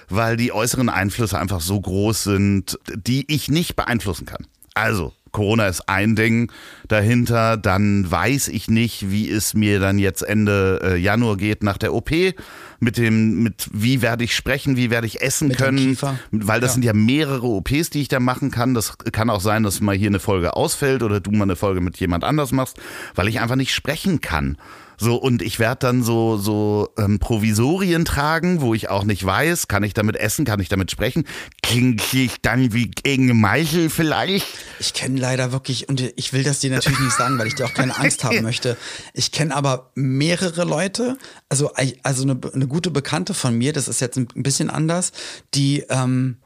weil die äußeren Einflüsse einfach so groß sind, die ich nicht beeinflussen kann. Also, Corona ist ein Ding dahinter, dann weiß ich nicht, wie es mir dann jetzt Ende äh, Januar geht nach der OP mit dem, mit wie werde ich sprechen, wie werde ich essen mit können, weil das ja. sind ja mehrere OPs, die ich da machen kann. Das kann auch sein, dass mal hier eine Folge ausfällt oder du mal eine Folge mit jemand anders machst, weil ich einfach nicht sprechen kann. So, und ich werde dann so, so ähm, Provisorien tragen, wo ich auch nicht weiß, kann ich damit essen, kann ich damit sprechen? Klinge ich dann wie gegen Meichel vielleicht? Ich kenne leider wirklich, und ich will das dir natürlich nicht sagen, weil ich dir auch keine Angst haben möchte. Ich kenne aber mehrere Leute, also, also eine, eine gute Bekannte von mir, das ist jetzt ein bisschen anders, die ähm,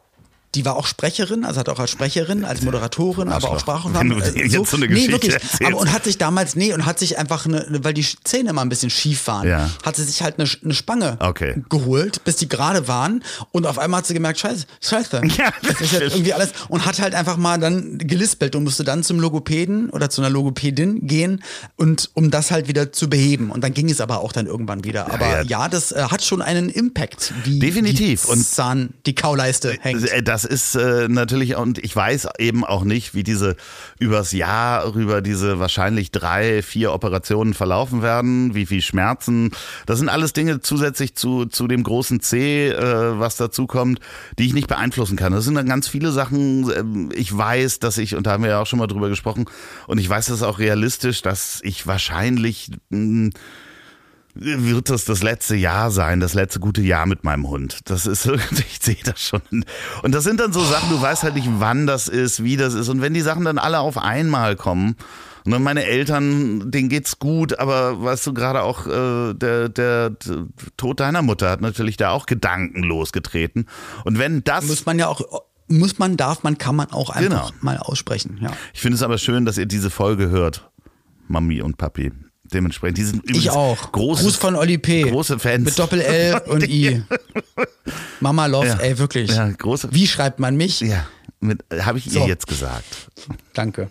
die war auch Sprecherin, also hat auch als Sprecherin, als Moderatorin, aber auch Sprachaufnahmen. Äh, so, so eine nee, wirklich. Aber, und hat sich damals, nee, und hat sich einfach eine, weil die Zähne immer ein bisschen schief waren, ja. hat sie sich halt eine, eine Spange okay. geholt, bis die gerade waren. Und auf einmal hat sie gemerkt, scheiße, scheiße. Ja, das ist jetzt irgendwie alles. Und hat halt einfach mal dann gelispelt und musste dann zum Logopäden oder zu einer Logopädin gehen und um das halt wieder zu beheben. Und dann ging es aber auch dann irgendwann wieder. Aber ja, ja. ja das äh, hat schon einen Impact, wie Definitiv. die Zahn, die Kauleiste hängt. Äh, das das ist äh, natürlich, und ich weiß eben auch nicht, wie diese übers Jahr rüber diese wahrscheinlich drei, vier Operationen verlaufen werden, wie viel Schmerzen. Das sind alles Dinge zusätzlich zu, zu dem großen C, äh, was dazu kommt, die ich nicht beeinflussen kann. Das sind dann ganz viele Sachen. Äh, ich weiß, dass ich, und da haben wir ja auch schon mal drüber gesprochen, und ich weiß das auch realistisch, dass ich wahrscheinlich mh, wird das das letzte Jahr sein, das letzte gute Jahr mit meinem Hund. Das ist irgendwie, ich sehe das schon. Und das sind dann so Sachen, du weißt halt nicht, wann das ist, wie das ist. Und wenn die Sachen dann alle auf einmal kommen, und dann meine Eltern, denen geht's gut, aber weißt du, gerade auch äh, der, der, der Tod deiner Mutter hat natürlich da auch Gedanken losgetreten. Und wenn das. Muss man ja auch muss man, darf man, kann man auch einfach genau. mal aussprechen. Ja. Ich finde es aber schön, dass ihr diese Folge hört, Mami und Papi dementsprechend. Die sind ich auch. Große, Gruß von Oli P. Große Fans. Mit Doppel-L und I. Mama Love, ja. ey, wirklich. Ja, große. Wie schreibt man mich? Ja, habe ich so. ihr jetzt gesagt. Danke.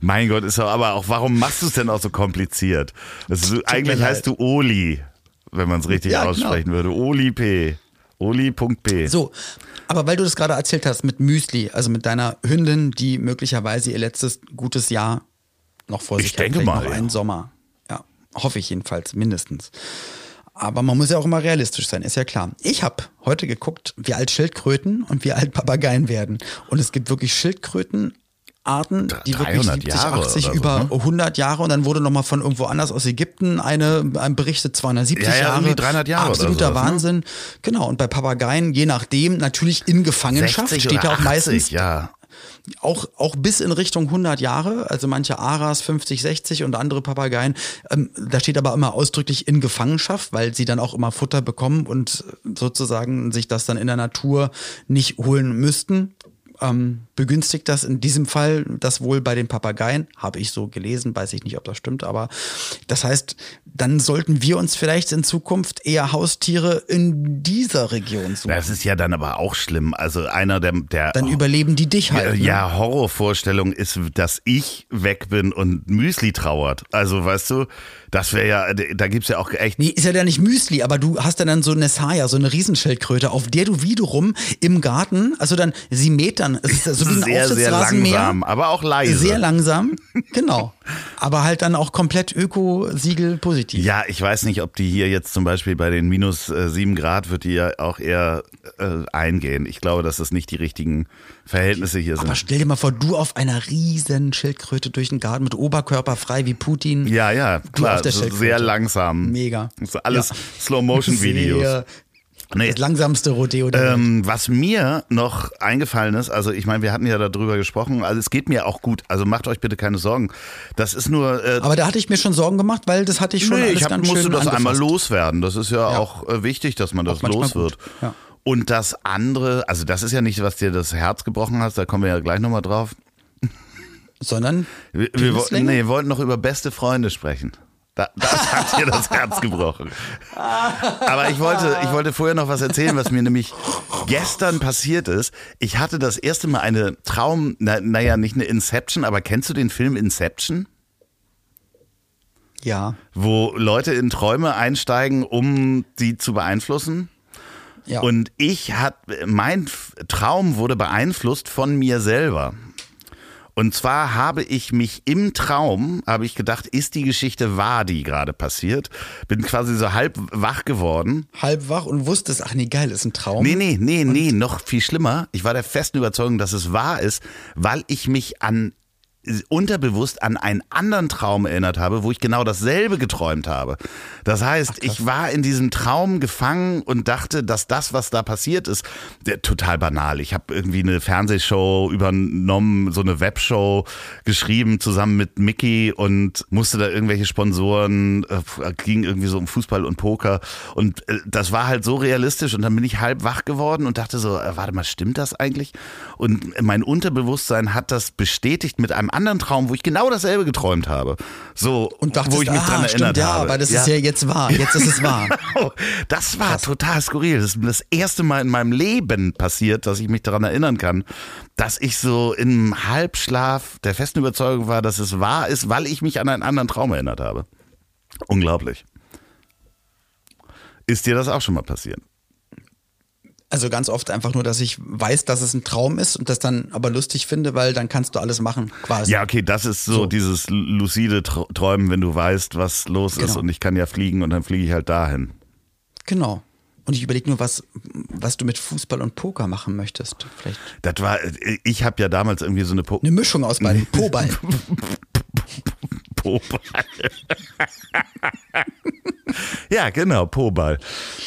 Mein Gott, ist aber auch, warum machst du es denn auch so kompliziert? Ist, eigentlich heißt du Oli, wenn man es richtig ja, genau. aussprechen genau. würde. Oli P. Oli.p. So, aber weil du das gerade erzählt hast mit Müsli, also mit deiner Hündin, die möglicherweise ihr letztes gutes Jahr noch vor sich ich denke mal, noch einen Sommer. Ja, hoffe ich jedenfalls, mindestens. Aber man muss ja auch immer realistisch sein, ist ja klar. Ich habe heute geguckt, wie alt Schildkröten und wie alt Papageien werden. Und es gibt wirklich Schildkröten Arten, die wirklich 70, Jahre 80, so, über ne? 100 Jahre und dann wurde nochmal von irgendwo anders aus Ägypten eine, ein berichtet, 270 ja, ja, Jahre. 300 Jahre Absoluter so, ne? Wahnsinn. Ne? Genau, und bei Papageien, je nachdem, natürlich in Gefangenschaft, steht ja auch 80, meistens. Ja auch, auch bis in Richtung 100 Jahre, also manche Aras 50, 60 und andere Papageien. Ähm, da steht aber immer ausdrücklich in Gefangenschaft, weil sie dann auch immer Futter bekommen und sozusagen sich das dann in der Natur nicht holen müssten. Ähm, begünstigt das in diesem Fall das wohl bei den Papageien, habe ich so gelesen, weiß ich nicht, ob das stimmt, aber das heißt, dann sollten wir uns vielleicht in Zukunft eher Haustiere in dieser Region suchen. Das ist ja dann aber auch schlimm. Also einer der, der dann überleben die dich halt. Ja, ne? ja, Horrorvorstellung ist, dass ich weg bin und Müsli trauert. Also weißt du, das wäre ja, da gibt's ja auch echt. Nee, ist ja dann nicht Müsli, aber du hast ja dann so eine Saya, so eine Riesenschildkröte, auf der du wiederum im Garten, also dann, sie metern, es ist so wie ein sehr, sehr langsam, aber auch leise. Sehr langsam, genau. aber halt dann auch komplett Öko-Siegel positiv. Ja, ich weiß nicht, ob die hier jetzt zum Beispiel bei den minus äh, sieben Grad wird die ja auch eher äh, eingehen. Ich glaube, dass das nicht die richtigen Verhältnisse hier sind. Aber stell dir mal vor, du auf einer riesen Schildkröte durch den Garten mit Oberkörper frei wie Putin. Ja, ja, klar, sehr langsam. Mega. Das ist alles ja. Slow-Motion-Videos. Nee. Das langsamste Rodeo. Der ähm, was mir noch eingefallen ist, also ich meine, wir hatten ja darüber gesprochen, also es geht mir auch gut, also macht euch bitte keine Sorgen. Das ist nur. Äh, Aber da hatte ich mir schon Sorgen gemacht, weil das hatte ich schon nee, alles ich hab, ganz musste schön das angefasst. einmal loswerden. Das ist ja, ja. auch äh, wichtig, dass man das los wird. Ja. Und das andere, also das ist ja nicht, was dir das Herz gebrochen hat, da kommen wir ja gleich nochmal drauf. Sondern wir, wir, nee, wir wollten noch über beste Freunde sprechen. Da, das hat dir das Herz gebrochen. Aber ich wollte, ich wollte vorher noch was erzählen, was mir nämlich gestern passiert ist. Ich hatte das erste Mal eine Traum, na, naja, nicht eine Inception, aber kennst du den Film Inception? Ja. Wo Leute in Träume einsteigen, um sie zu beeinflussen? Ja. Und ich hat, mein Traum wurde beeinflusst von mir selber. Und zwar habe ich mich im Traum, habe ich gedacht, ist die Geschichte wahr, die gerade passiert? Bin quasi so halb wach geworden. Halb wach und wusstest, ach nee, geil, ist ein Traum. Nee, nee, nee, und nee, noch viel schlimmer. Ich war der festen Überzeugung, dass es wahr ist, weil ich mich an unterbewusst an einen anderen Traum erinnert habe, wo ich genau dasselbe geträumt habe. Das heißt, Ach, ich war in diesem Traum gefangen und dachte, dass das, was da passiert ist, der, total banal. Ich habe irgendwie eine Fernsehshow übernommen, so eine Webshow geschrieben zusammen mit Mickey und musste da irgendwelche Sponsoren, äh, ging irgendwie so um Fußball und Poker und äh, das war halt so realistisch und dann bin ich halb wach geworden und dachte so, äh, warte mal, stimmt das eigentlich? Und mein Unterbewusstsein hat das bestätigt mit einem anderen Traum, wo ich genau dasselbe geträumt habe. So, und dachtest, wo ich mich ah, dran erinnert stimmt, habe. Ja, aber das ja. ist ja jetzt wahr. Jetzt ist es wahr. Genau. das war Krass. total skurril. Das ist das erste Mal in meinem Leben passiert, dass ich mich daran erinnern kann, dass ich so im Halbschlaf der festen Überzeugung war, dass es wahr ist, weil ich mich an einen anderen Traum erinnert habe. Unglaublich. Ist dir das auch schon mal passiert? Also ganz oft einfach nur, dass ich weiß, dass es ein Traum ist und das dann aber lustig finde, weil dann kannst du alles machen, quasi. Ja, okay, das ist so, so. dieses lucide Träumen, wenn du weißt, was los genau. ist und ich kann ja fliegen und dann fliege ich halt dahin. Genau. Und ich überlege nur, was, was du mit Fußball und Poker machen möchtest. Vielleicht. Das war, ich habe ja damals irgendwie so eine po Eine Mischung aus beiden. Po-Ball. Po-Ball. Ja, genau, Po-Ball.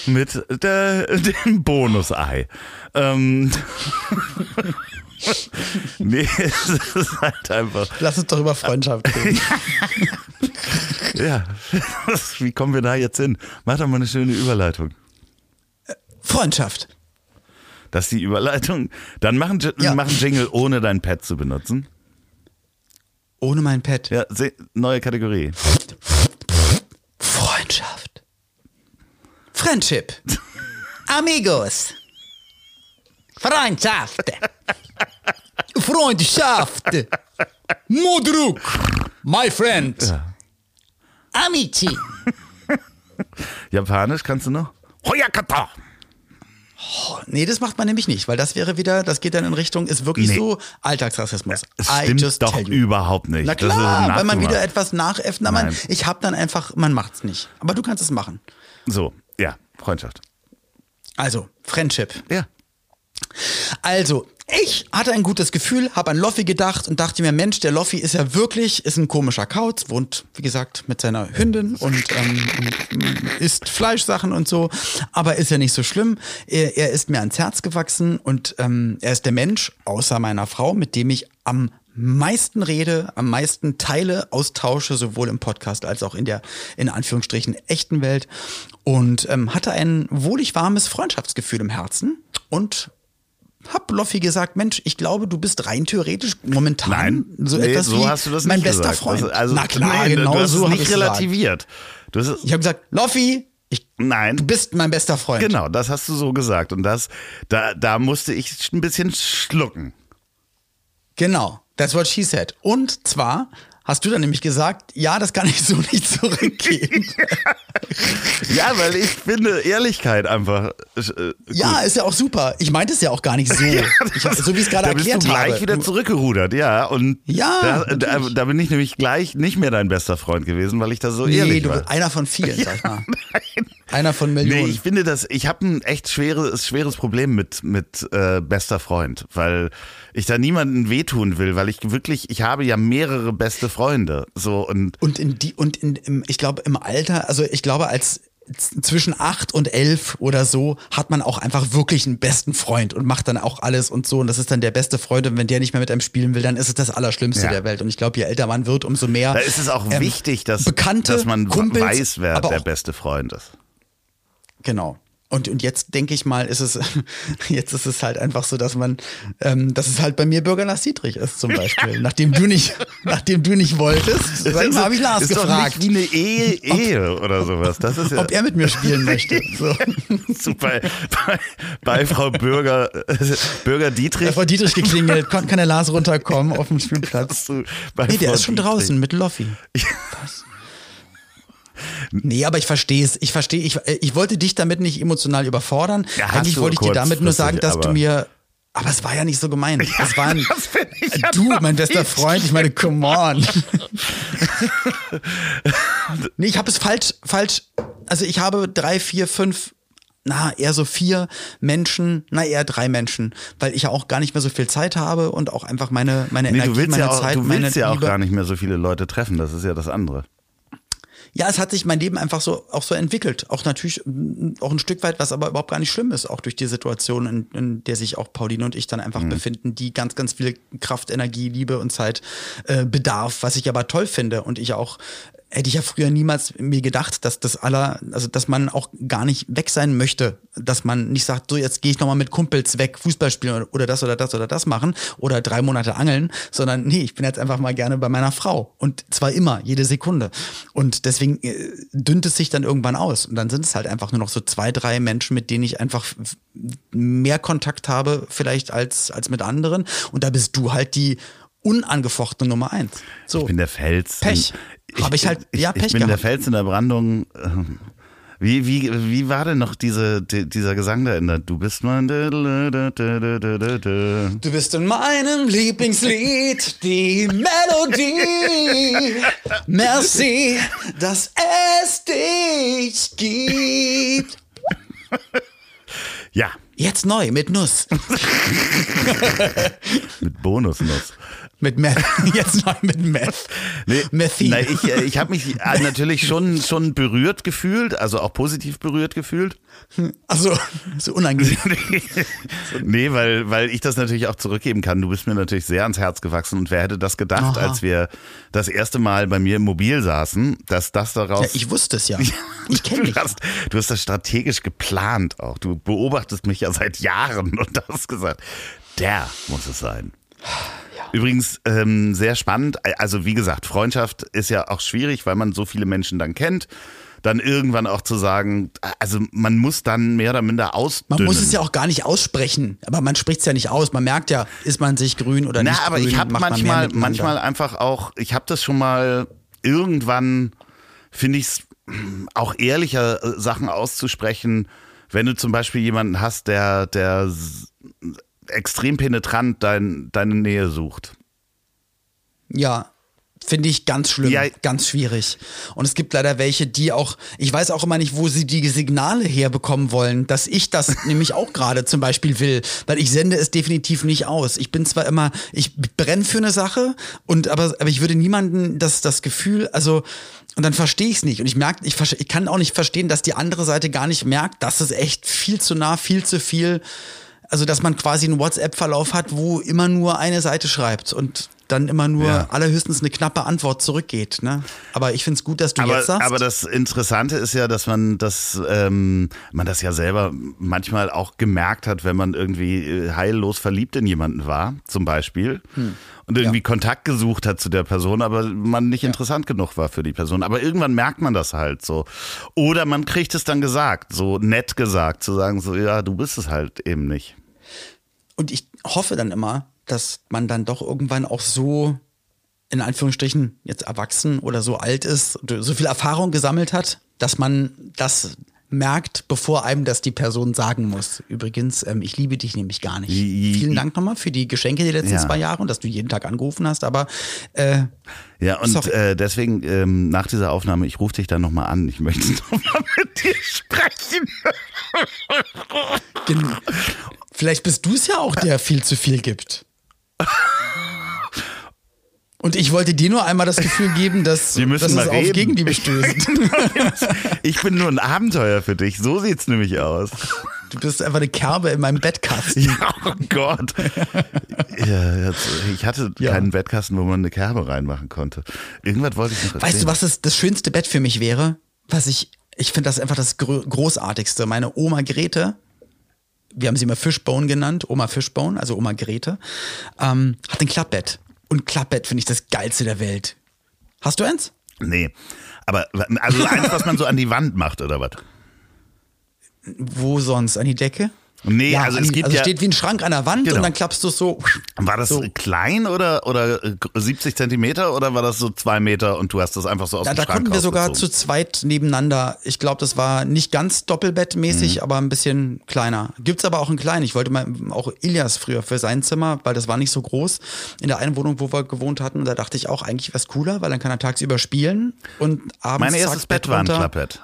Mit der, dem Bonusei. Ähm. nee, es ist halt einfach. Lass uns doch über Freundschaft reden. ja, wie kommen wir da jetzt hin? Mach doch mal eine schöne Überleitung. Freundschaft. Das ist die Überleitung. Dann machen, ja. machen Jingle, ohne dein Pad zu benutzen. Ohne mein Pad? Ja, neue Kategorie. Freundschaft. Friendship. Amigos. Freundschaft. Freundschaft. Modruk. My friend. Ja. Amici. Japanisch kannst du noch? Hoyakata. Oh, nee, das macht man nämlich nicht, weil das wäre wieder, das geht dann in Richtung, ist wirklich nee. so Alltagsrassismus. Das stimmt doch überhaupt nicht. Na klar, wenn man wieder etwas nachäfft, na man, ich hab dann einfach, man macht's nicht. Aber du kannst es machen. So, ja, Freundschaft. Also, Friendship. Ja. Also, ich hatte ein gutes Gefühl, habe an Loffi gedacht und dachte mir, Mensch, der Loffi ist ja wirklich, ist ein komischer Kauz, wohnt, wie gesagt, mit seiner Hündin und, ähm, isst Fleischsachen und so, aber ist ja nicht so schlimm. Er, er ist mir ans Herz gewachsen und ähm, er ist der Mensch, außer meiner Frau, mit dem ich am meisten rede, am meisten Teile austausche, sowohl im Podcast als auch in der, in Anführungsstrichen, echten Welt. Und ähm, hatte ein wohlig warmes Freundschaftsgefühl im Herzen und hab Loffi gesagt, Mensch, ich glaube, du bist rein theoretisch momentan Nein, so nee, etwas so wie hast du das mein nicht bester gesagt. Freund. Also, Na klar, nee, genau du hast so es nicht relativiert. Ich habe gesagt, Loffi, ich, Nein. du bist mein bester Freund. Genau, das hast du so gesagt. Und das, da, da musste ich ein bisschen schlucken. Genau, that's what she said. Und zwar hast du dann nämlich gesagt, ja, das kann ich so nicht zurückgeben. ja, weil ich finde Ehrlichkeit einfach. Äh, ja, ist ja auch super. Ich meinte es ja auch gar nicht so. Ich, so wie ich es gerade erklärt habe. Da bist du gleich habe. wieder zurückgerudert, ja. Und ja, da, da, da, bin ich nämlich gleich nicht mehr dein bester Freund gewesen, weil ich da so nee, ehrlich du, war. Einer von vielen, ja, sag ich mal. Nein. Einer von Millionen. Nee, ich finde das, ich habe ein echt schweres, schweres Problem mit, mit äh, bester Freund, weil ich da niemanden wehtun will, weil ich wirklich, ich habe ja mehrere beste Freunde. So und, und in die, und in, im, ich glaube, im Alter, also ich glaube, als zwischen acht und elf oder so hat man auch einfach wirklich einen besten Freund und macht dann auch alles und so. Und das ist dann der beste Freund. Und wenn der nicht mehr mit einem spielen will, dann ist es das Allerschlimmste ja. der Welt. Und ich glaube, je älter man wird, umso mehr. Da ist es auch ähm, wichtig, dass, Bekannte, dass man Kumpels, weiß, wer der beste Freund ist. Genau. Und, und jetzt denke ich mal, ist es, jetzt ist es halt einfach so, dass man, ähm, dass es halt bei mir Bürger Lars Dietrich ist zum Beispiel. nachdem du nicht, nachdem du nicht wolltest, habe ich Lars ist gefragt. Doch nicht wie eine Ehe, Ehe ob, oder sowas. Das ist ja ob er mit mir spielen möchte. So. Super. Bei, bei Frau Bürger, Bürger Dietrich. Bei Frau Dietrich geklingelt, konnte kann der Lars runterkommen auf dem Spielplatz. nee, der Frau ist schon Dietrich. draußen mit Loffi. Was? Nee, aber ich verstehe es. Ich verstehe, ich, äh, ich wollte dich damit nicht emotional überfordern. Ja, Eigentlich wollte ich dir damit nur sagen, dass du mir aber es war ja nicht so gemeint. Ja, das war ein, das du, mein bester Freund. Ich meine, come on. nee, ich habe es falsch, falsch. Also ich habe drei, vier, fünf, na eher so vier Menschen, na eher drei Menschen, weil ich ja auch gar nicht mehr so viel Zeit habe und auch einfach meine meine nee, Energie, meine ja auch, Zeit, du willst meine ja auch gar nicht mehr so viele Leute treffen. Das ist ja das andere ja, es hat sich mein Leben einfach so auch so entwickelt. Auch natürlich auch ein Stück weit, was aber überhaupt gar nicht schlimm ist, auch durch die Situation, in, in der sich auch Pauline und ich dann einfach mhm. befinden, die ganz, ganz viel Kraft, Energie, Liebe und Zeit äh, bedarf, was ich aber toll finde und ich auch hätte ich ja früher niemals mir gedacht, dass das aller, also dass man auch gar nicht weg sein möchte, dass man nicht sagt, so jetzt gehe ich nochmal mit Kumpels weg, Fußball spielen oder das oder das oder das machen oder drei Monate angeln, sondern nee, ich bin jetzt einfach mal gerne bei meiner Frau und zwar immer, jede Sekunde. Und deswegen äh, dünnt es sich dann irgendwann aus und dann sind es halt einfach nur noch so zwei, drei Menschen, mit denen ich einfach mehr Kontakt habe vielleicht als, als mit anderen und da bist du halt die unangefochtene Nummer eins. So. Ich bin der Fels. Pech. Habe ich halt, ja, Pech Ich bin gehabt. der Fels in der Brandung. Wie, wie, wie war denn noch diese, die, dieser Gesang da in der Du bist mein Du bist in meinem Lieblingslied die Melodie. Merci, dass es dich gibt. Ja, Jetzt neu mit Nuss. mit Bonusnuss. Mit Meth. Jetzt neu mit Meth. Nee, Nein, ich, äh, ich habe mich äh, natürlich schon, schon berührt gefühlt, also auch positiv berührt gefühlt. Also, so unangenehm. nee, weil, weil ich das natürlich auch zurückgeben kann. Du bist mir natürlich sehr ans Herz gewachsen und wer hätte das gedacht, Aha. als wir das erste Mal bei mir im Mobil saßen, dass das daraus. Ja, ich wusste es ja. Ich kenne dich. Hast, du hast das strategisch geplant auch. Du beobachtest mich ja seit Jahren und hast gesagt, der muss es sein. Übrigens ähm, sehr spannend. Also wie gesagt, Freundschaft ist ja auch schwierig, weil man so viele Menschen dann kennt. Dann irgendwann auch zu sagen, also man muss dann mehr oder minder ausdünnen. Man muss es ja auch gar nicht aussprechen, aber man spricht es ja nicht aus. Man merkt ja, ist man sich grün oder Na, nicht aber grün. ich habe manchmal, manchmal einfach auch, ich habe das schon mal irgendwann, finde ich es auch ehrlicher, äh, Sachen auszusprechen, wenn du zum Beispiel jemanden hast, der, der extrem penetrant dein, deine Nähe sucht. Ja, Finde ich ganz schlimm, ja. ganz schwierig. Und es gibt leider welche, die auch, ich weiß auch immer nicht, wo sie die Signale herbekommen wollen, dass ich das nämlich auch gerade zum Beispiel will, weil ich sende es definitiv nicht aus. Ich bin zwar immer, ich brenne für eine Sache und aber, aber ich würde niemanden das, das Gefühl, also, und dann verstehe ich es nicht. Und ich merke, ich, ich kann auch nicht verstehen, dass die andere Seite gar nicht merkt, dass es echt viel zu nah, viel zu viel also dass man quasi einen WhatsApp-Verlauf hat, wo immer nur eine Seite schreibt und dann immer nur ja. allerhöchstens eine knappe Antwort zurückgeht. Ne? Aber ich finde es gut, dass du aber, jetzt sagst. Aber das Interessante ist ja, dass man das, ähm, man das ja selber manchmal auch gemerkt hat, wenn man irgendwie äh, heillos verliebt in jemanden war, zum Beispiel. Hm. Und irgendwie ja. Kontakt gesucht hat zu der Person, aber man nicht ja. interessant genug war für die Person. Aber irgendwann merkt man das halt so. Oder man kriegt es dann gesagt, so nett gesagt, zu sagen, so, ja, du bist es halt eben nicht. Und ich hoffe dann immer, dass man dann doch irgendwann auch so in Anführungsstrichen jetzt erwachsen oder so alt ist, so viel Erfahrung gesammelt hat, dass man das merkt, bevor einem das die Person sagen muss. Übrigens, ähm, ich liebe dich nämlich gar nicht. Vielen Dank nochmal für die Geschenke die letzten ja. zwei Jahre und dass du jeden Tag angerufen hast, aber äh, ja, und äh, deswegen ähm, nach dieser Aufnahme, ich rufe dich dann nochmal an. Ich möchte nochmal mit dir sprechen. Genau. Vielleicht bist du es ja auch, der viel zu viel gibt. Und ich wollte dir nur einmal das Gefühl geben, dass, Wir müssen dass es reden. auf Gegenliebe stößt. ich bin nur ein Abenteuer für dich. So sieht's nämlich aus. Du bist einfach eine Kerbe in meinem Bettkasten. Ja, oh Gott. Ja, ich hatte ja. keinen Bettkasten, wo man eine Kerbe reinmachen konnte. Irgendwas wollte ich noch erzählen. Weißt du, was das, das schönste Bett für mich wäre? Was ich, ich finde das einfach das Großartigste. Meine Oma Grete, wir haben sie immer Fishbone genannt, Oma Fishbone, also Oma Grete, ähm, hat ein Klappbett. Und Klappbett finde ich das geilste der Welt. Hast du eins? Nee. Aber also eins, was man so an die Wand macht, oder was? Wo sonst? An die Decke? Nee, ja, also es gibt also ja, steht wie ein Schrank an der Wand genau. und dann klappst du es so. War das so. klein oder, oder 70 Zentimeter oder war das so zwei Meter und du hast das einfach so aus ja, dem da Schrank konnten wir sogar zu zweit nebeneinander. Ich glaube, das war nicht ganz doppelbettmäßig, mhm. aber ein bisschen kleiner. Gibt's aber auch einen kleinen. Ich wollte mal auch Ilias früher für sein Zimmer, weil das war nicht so groß. In der einen Wohnung, wo wir gewohnt hatten, da dachte ich auch, eigentlich wäre cooler, weil dann kann er tagsüber spielen und abends. Mein erstes Bett war ein Klappbett.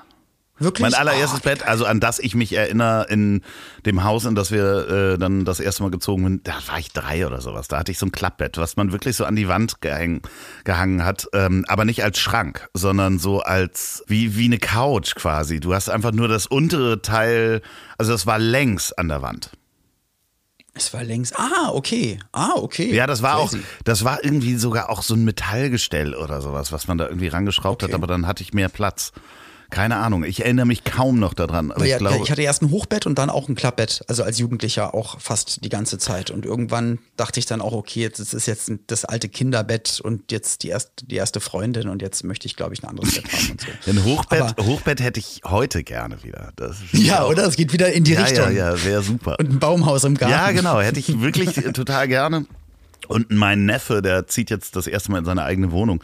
Wirklich? Mein allererstes oh, Bett, also an das ich mich erinnere, in dem Haus, in das wir äh, dann das erste Mal gezogen sind, da war ich drei oder sowas. Da hatte ich so ein Klappbett, was man wirklich so an die Wand gehäng, gehangen hat, ähm, aber nicht als Schrank, sondern so als wie wie eine Couch quasi. Du hast einfach nur das untere Teil, also das war längs an der Wand. Es war längs. Ah, okay. Ah, okay. Ja, das war Crazy. auch, das war irgendwie sogar auch so ein Metallgestell oder sowas, was man da irgendwie rangeschraubt okay. hat, aber dann hatte ich mehr Platz. Keine Ahnung, ich erinnere mich kaum noch daran. Aber ja, ich, glaube, ich hatte erst ein Hochbett und dann auch ein Klappbett, also als Jugendlicher auch fast die ganze Zeit. Und irgendwann dachte ich dann auch, okay, jetzt ist jetzt das alte Kinderbett und jetzt die erste, die erste Freundin und jetzt möchte ich, glaube ich, ein anderes Bett haben und so. Ein Hochbett, aber, Hochbett hätte ich heute gerne wieder. ja, oder? Es geht wieder in die ja, Richtung. Ja, ja, wäre super. Und ein Baumhaus im Garten. Ja, genau, hätte ich wirklich total gerne. Und mein Neffe, der zieht jetzt das erste Mal in seine eigene Wohnung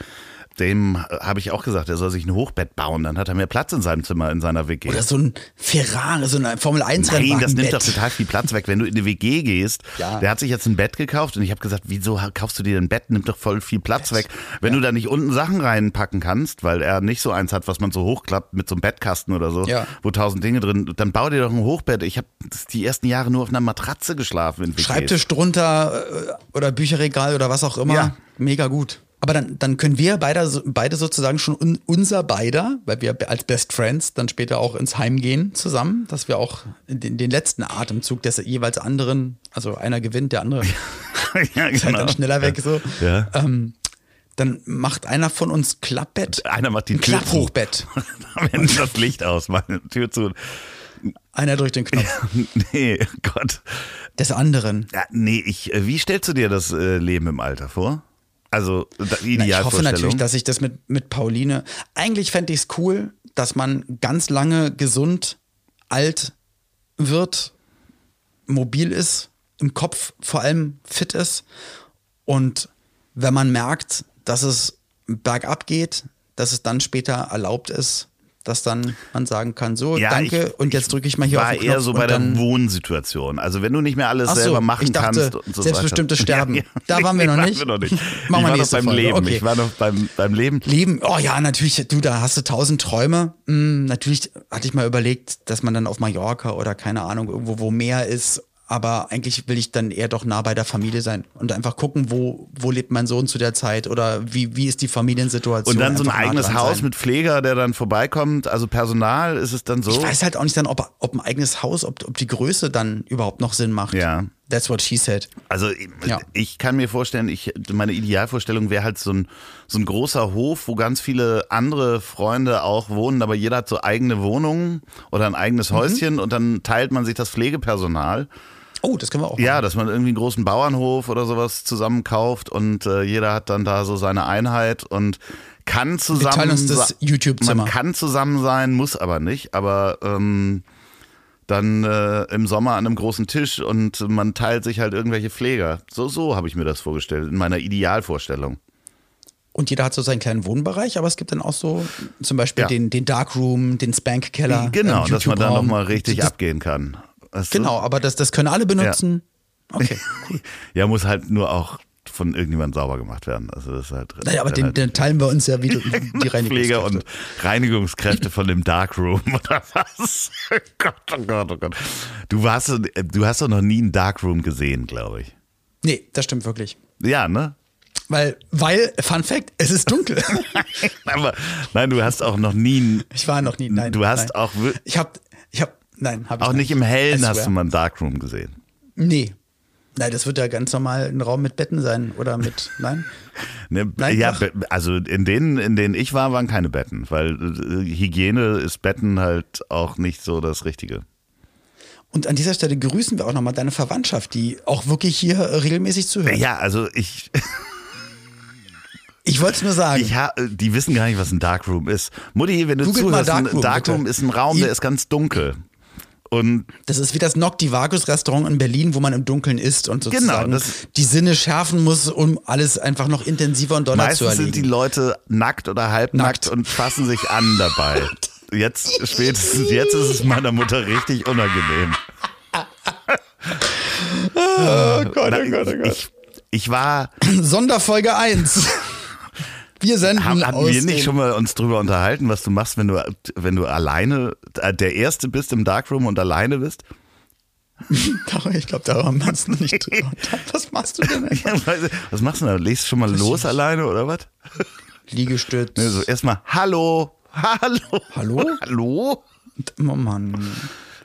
dem habe ich auch gesagt, er soll sich ein Hochbett bauen, dann hat er mehr Platz in seinem Zimmer, in seiner WG. Oder so ein Ferrari, so ein Formel 1 Nein, das nimmt doch total viel Platz weg, wenn du in eine WG gehst. Ja. Der hat sich jetzt ein Bett gekauft und ich habe gesagt, wieso kaufst du dir ein Bett? Nimmt doch voll viel Platz Bett. weg. Wenn ja. du da nicht unten Sachen reinpacken kannst, weil er nicht so eins hat, was man so hochklappt mit so einem Bettkasten oder so, ja. wo tausend Dinge drin, dann bau dir doch ein Hochbett. Ich habe die ersten Jahre nur auf einer Matratze geschlafen. In Schreibtisch drunter äh, oder Bücherregal oder was auch immer. Ja. Mega gut. Aber dann, dann können wir beide, beide sozusagen schon un, unser beider, weil wir als Best Friends dann später auch ins Heim gehen zusammen, dass wir auch den, den letzten Atemzug des jeweils anderen, also einer gewinnt, der andere ja, ist halt dann genau. schneller weg so. Ja. Ähm, dann macht einer von uns Klappbett. Einer macht die Tür Klapphochbett. Wenn das Licht aus, meine Tür zu. Einer drückt den Knopf. nee, Gott. Des anderen. Ja, nee, ich, äh, wie stellst du dir das äh, Leben im Alter vor? Also ideal Ich hoffe natürlich, dass ich das mit, mit Pauline. Eigentlich fände ich es cool, dass man ganz lange gesund, alt wird, mobil ist, im Kopf vor allem fit ist. Und wenn man merkt, dass es bergab geht, dass es dann später erlaubt ist, dass dann man sagen kann, so, ja, danke, ich, und jetzt drücke ich mal hier auf den Knopf. War eher so bei der Wohnsituation. Also wenn du nicht mehr alles so, selber machen dachte, kannst und so selbstbestimmtes weiter. Sterben. Ja, ja. Da waren wir noch nicht. Wir noch nicht. Machen wir noch beim Folge. Leben. Okay. Ich war noch beim, beim Leben. Leben, oh ja, natürlich, du, da hast du tausend Träume. Hm, natürlich hatte ich mal überlegt, dass man dann auf Mallorca oder keine Ahnung, irgendwo, wo Meer ist aber eigentlich will ich dann eher doch nah bei der Familie sein und einfach gucken, wo, wo lebt mein Sohn zu der Zeit oder wie, wie ist die Familiensituation. Und dann so ein eigenes Haus sein. mit Pfleger, der dann vorbeikommt, also Personal ist es dann so. Ich weiß halt auch nicht dann, ob, ob ein eigenes Haus, ob, ob die Größe dann überhaupt noch Sinn macht. Ja. That's what she said. Also ja. ich kann mir vorstellen, ich, meine Idealvorstellung wäre halt so ein, so ein großer Hof, wo ganz viele andere Freunde auch wohnen, aber jeder hat so eigene Wohnungen oder ein eigenes mhm. Häuschen mhm. und dann teilt man sich das Pflegepersonal. Oh, das können wir auch. Machen. Ja, dass man irgendwie einen großen Bauernhof oder sowas zusammenkauft und äh, jeder hat dann da so seine Einheit und kann zusammen. Uns das YouTube-Zimmer. Man kann zusammen sein, muss aber nicht. Aber ähm, dann äh, im Sommer an einem großen Tisch und man teilt sich halt irgendwelche Pfleger. So, so habe ich mir das vorgestellt, in meiner Idealvorstellung. Und jeder hat so seinen kleinen Wohnbereich, aber es gibt dann auch so zum Beispiel ja. den, den Darkroom, den Spank-Keller. Genau, dass man da nochmal richtig das, abgehen kann. Weißt genau, aber das, das können alle benutzen. Ja. Okay, cool. ja, muss halt nur auch von irgendjemand sauber gemacht werden. Also das ist halt. Naja, aber den, den teilen wir uns ja wieder die Reinigungskräfte. und Reinigungskräfte von dem Darkroom oder was? Oh Gott, oh Gott, oh Gott. Du warst, du hast doch noch nie einen Darkroom gesehen, glaube ich. Nee, das stimmt wirklich. Ja, ne? Weil, weil, Fun Fact, es ist dunkel. aber nein, du hast auch noch nie. Ich war noch nie. Nein. Du hast nein. auch. Ich habe Nein, habe ich Auch nicht im Hellen hast du mal einen Darkroom gesehen. Nee. Nein, das wird ja ganz normal ein Raum mit Betten sein oder mit, nein? Ne, nein ja, ach. also in denen, in denen ich war, waren keine Betten, weil äh, Hygiene ist Betten halt auch nicht so das Richtige. Und an dieser Stelle grüßen wir auch nochmal deine Verwandtschaft, die auch wirklich hier regelmäßig zuhört. Ja, also ich. Ich wollte es nur sagen. die wissen gar nicht, was ein Darkroom ist. Mutti, wenn du Googelt zuhörst, Darkroom, ein Darkroom ist ein Raum, der ist ganz dunkel. Und das ist wie das Noctivagos Restaurant in Berlin, wo man im Dunkeln isst und genau, sozusagen genau, die Sinne schärfen muss, um alles einfach noch intensiver und doller zu erleben. sind die Leute nackt oder halbnackt nackt. und fassen sich an dabei. Jetzt, spätestens jetzt ist es meiner Mutter richtig unangenehm. oh Gott, oh Gott, oh Gott. Ich, ich war. Sonderfolge 1. Wir senden Haben, hatten wir nicht schon mal uns drüber unterhalten, was du machst, wenn du, wenn du alleine äh, der Erste bist im Darkroom und alleine bist? ich glaube, da haben wir uns noch nicht drüber Was machst du denn? was machst du da? Legst du schon mal was los alleine oder was? Liegestütz. Nee, so erstmal Hallo. Hallo. Hallo? Hallo? Oh Mann.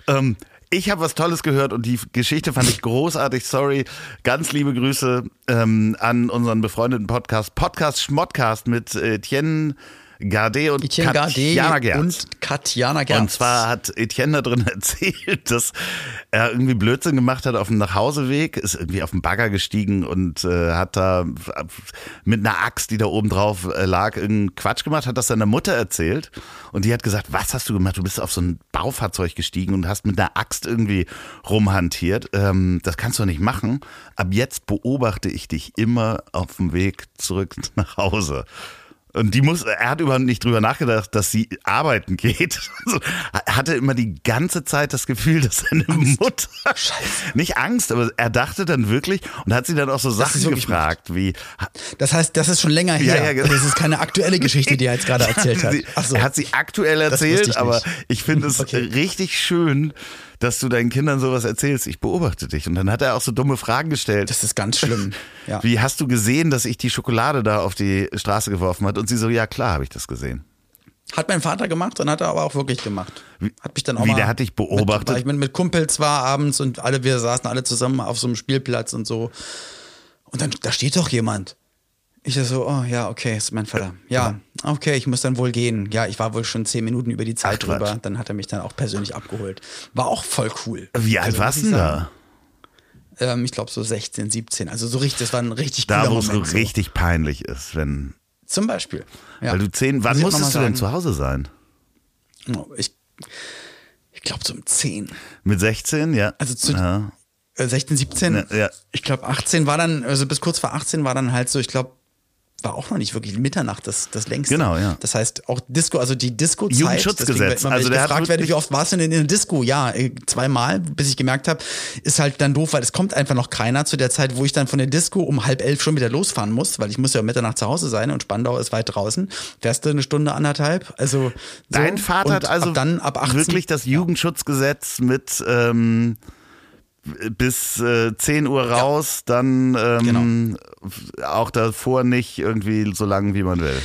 Ähm, ich habe was Tolles gehört und die Geschichte fand ich großartig. Sorry. Ganz liebe Grüße ähm, an unseren befreundeten Podcast, Podcast Schmottcast mit äh, Etienne Gardet und Etienne Katjana Gerz. Und Katjana Gerz. Und zwar hat Etienne da drin erzählt, dass er irgendwie Blödsinn gemacht hat auf dem Nachhauseweg, ist irgendwie auf den Bagger gestiegen und äh, hat da mit einer Axt, die da oben drauf äh, lag, irgendeinen Quatsch gemacht, hat das seiner Mutter erzählt und die hat gesagt, was hast du gemacht? Du bist auf so ein Baufahrzeug gestiegen und hast mit einer Axt irgendwie rumhantiert. Ähm, das kannst du nicht machen. Ab jetzt beobachte ich dich immer auf dem Weg zurück nach Hause. Und die muss, er hat überhaupt nicht drüber nachgedacht, dass sie arbeiten geht. Also, er hatte immer die ganze Zeit das Gefühl, dass seine Angst. Mutter, Scheiße. nicht Angst, aber er dachte dann wirklich und hat sie dann auch so Sachen gefragt, wie. Das heißt, das ist schon länger her. Ja, ja, genau. Das ist keine aktuelle Geschichte, die er jetzt gerade erzählt hat. So. Er hat sie aktuell erzählt, ich aber ich finde es okay. richtig schön, dass du deinen Kindern sowas erzählst. Ich beobachte dich. Und dann hat er auch so dumme Fragen gestellt. Das ist ganz schlimm. Ja. Wie hast du gesehen, dass ich die Schokolade da auf die Straße geworfen hat? Und sie so, ja klar, habe ich das gesehen. Hat mein Vater gemacht und hat er aber auch wirklich gemacht. Hat mich dann auch Wie, mal der hat dich beobachtet? Mit, weil ich mit, mit Kumpels war abends und alle, wir saßen alle zusammen auf so einem Spielplatz und so. Und dann, da steht doch jemand. Ich so, oh ja, okay, ist mein Vater. Ja, okay, ich muss dann wohl gehen. Ja, ich war wohl schon zehn Minuten über die Zeit Ach, drüber. Dann hat er mich dann auch persönlich abgeholt. War auch voll cool. Wie alt also, warst du da? Ähm, ich glaube so 16, 17. Also so richtig, das war ein richtig Da, wo es so richtig peinlich ist, wenn. Zum Beispiel. Ja. Weil du zehn, wann musstest du denn zu Hause sein? Oh, ich ich glaube so um 10. Mit 16, ja. Also zu, ja. 16, 17. Ja. Ich glaube 18 war dann, also bis kurz vor 18 war dann halt so, ich glaube war auch noch nicht wirklich Mitternacht das, das längste. Genau, ja. Das heißt, auch Disco, also die Disco-Zeit. Jugendschutzgesetz. Deswegen, also der gefragt werde, wie oft warst du denn in der Disco? Ja, äh, zweimal, bis ich gemerkt habe, ist halt dann doof, weil es kommt einfach noch keiner zu der Zeit, wo ich dann von der Disco um halb elf schon wieder losfahren muss, weil ich muss ja um Mitternacht zu Hause sein und Spandau ist weit draußen. Fährst du eine Stunde, anderthalb? Also so. Dein Vater hat also ab dann ab 18, wirklich das Jugendschutzgesetz mit ähm, bis äh, 10 Uhr raus, ja. dann ähm, genau. auch davor nicht irgendwie so lange, wie man will.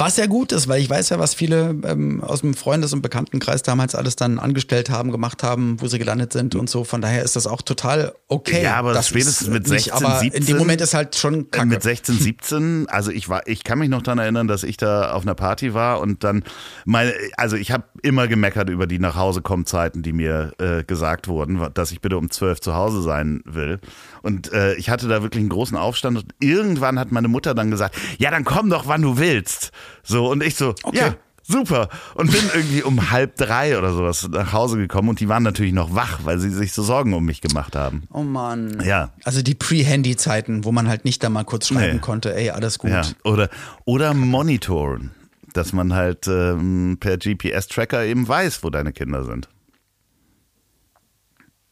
Was ja gut ist, weil ich weiß ja, was viele ähm, aus dem Freundes- und Bekanntenkreis damals alles dann angestellt haben, gemacht haben, wo sie gelandet sind und so. Von daher ist das auch total okay. Ja, aber das spätestens mit 16, nicht, aber 17. In dem Moment ist halt schon kacke. Mit 16, 17, also ich war, ich kann mich noch daran erinnern, dass ich da auf einer Party war und dann meine, also ich habe immer gemeckert über die nach Hause kommen Zeiten, die mir äh, gesagt wurden, dass ich bitte um 12 zu Hause sein will. Und äh, ich hatte da wirklich einen großen Aufstand und irgendwann hat meine Mutter dann gesagt, ja, dann komm doch, wann du willst. So, und ich so, okay. ja, super. Und bin irgendwie um halb drei oder sowas nach Hause gekommen und die waren natürlich noch wach, weil sie sich so Sorgen um mich gemacht haben. Oh Mann. Ja. Also die Pre-Handy-Zeiten, wo man halt nicht da mal kurz schreiben nee. konnte, ey, alles gut. Ja. Oder, oder monitoren, dass man halt ähm, per GPS-Tracker eben weiß, wo deine Kinder sind.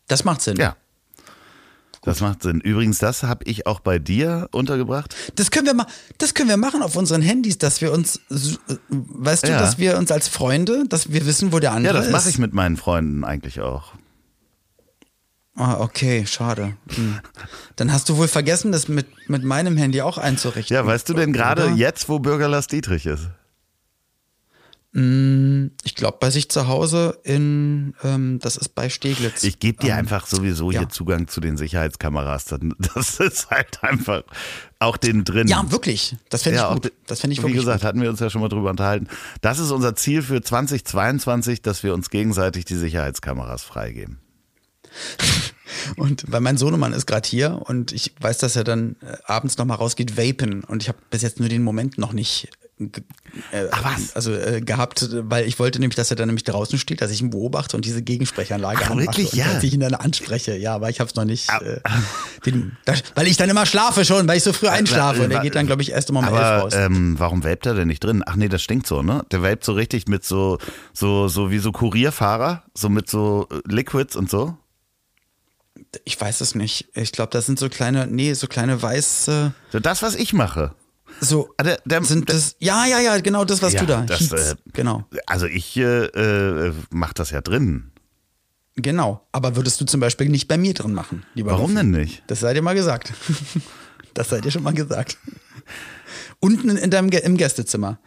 Das macht Sinn. Ja. Das macht Sinn. Übrigens, das habe ich auch bei dir untergebracht. Das können wir mal, das können wir machen auf unseren Handys, dass wir uns, weißt du, dass wir uns als Freunde, dass wir wissen, wo der andere ist. Ja, das mache ich mit meinen Freunden eigentlich auch. Ah, okay, schade. Hm. Dann hast du wohl vergessen, das mit, mit meinem Handy auch einzurichten. Ja, weißt du denn gerade jetzt, wo Bürger Lars Dietrich ist? Mm, ich glaube, bei sich zu Hause in, ähm, das ist bei Steglitz. Ich gebe dir ähm, einfach sowieso ja. hier Zugang zu den Sicherheitskameras. Das ist halt einfach auch den drin. Ja, wirklich. Das fände ich ja, gut. Das fände ich wirklich Wie gesagt, gut. hatten wir uns ja schon mal drüber unterhalten. Das ist unser Ziel für 2022, dass wir uns gegenseitig die Sicherheitskameras freigeben. Und weil mein Sohnemann ist gerade hier und ich weiß, dass er dann äh, abends nochmal rausgeht, vapen. Und ich habe bis jetzt nur den Moment noch nicht äh, Ach was? Also äh, gehabt, weil ich wollte nämlich, dass er dann nämlich draußen steht, dass ich ihn beobachte und diese Gegensprechanlage Ach, wirklich? Ja. dass ich ihn dann anspreche. Ja, aber ich habe es noch nicht. Äh, den, das, weil ich dann immer schlafe schon, weil ich so früh einschlafe. Und er geht dann, glaube ich, erst um aber, elf raus. Ähm, warum vape er denn nicht drin? Ach nee, das stinkt so, ne? Der vape so richtig mit so, so, so wie so Kurierfahrer, so mit so äh, Liquids und so. Ich weiß es nicht. Ich glaube, das sind so kleine, nee, so kleine weiße. So das, was ich mache. So, ah, der, der, sind das, ja, ja, ja, genau das, was ja, du da. Das, äh, genau. Also ich äh, äh, mach das ja drin. Genau, aber würdest du zum Beispiel nicht bei mir drin machen, lieber Warum Ruffi? denn nicht? Das sei dir mal gesagt. das sei dir schon mal gesagt. Unten in deinem im Gästezimmer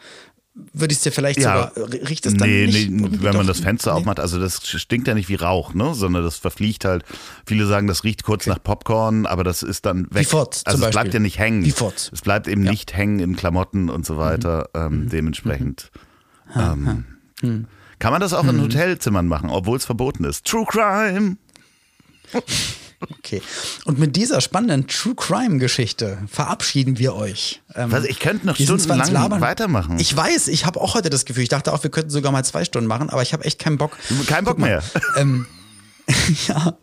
würde ich es dir vielleicht ja. sogar, riecht es dann nee, nicht? Nee, wenn man das Fenster nee. aufmacht, also das stinkt ja nicht wie Rauch, ne, sondern das verfliegt halt. Viele sagen, das riecht kurz okay. nach Popcorn, aber das ist dann weg. Wie Furz, also es Beispiel. bleibt ja nicht hängen. Wie Furz. Es bleibt eben ja. nicht hängen in Klamotten und so weiter. Mhm. Ähm, mhm. Dementsprechend. Mhm. Ähm, mhm. Kann man das auch in mhm. Hotelzimmern machen, obwohl es verboten ist. True Crime! Okay. Und mit dieser spannenden True Crime Geschichte verabschieden wir euch. Ähm, Was, ich könnte noch stundenlang weitermachen. Ich weiß, ich habe auch heute das Gefühl, ich dachte auch, wir könnten sogar mal zwei Stunden machen, aber ich habe echt keinen Bock. Kein Bock mehr. Ähm, ja.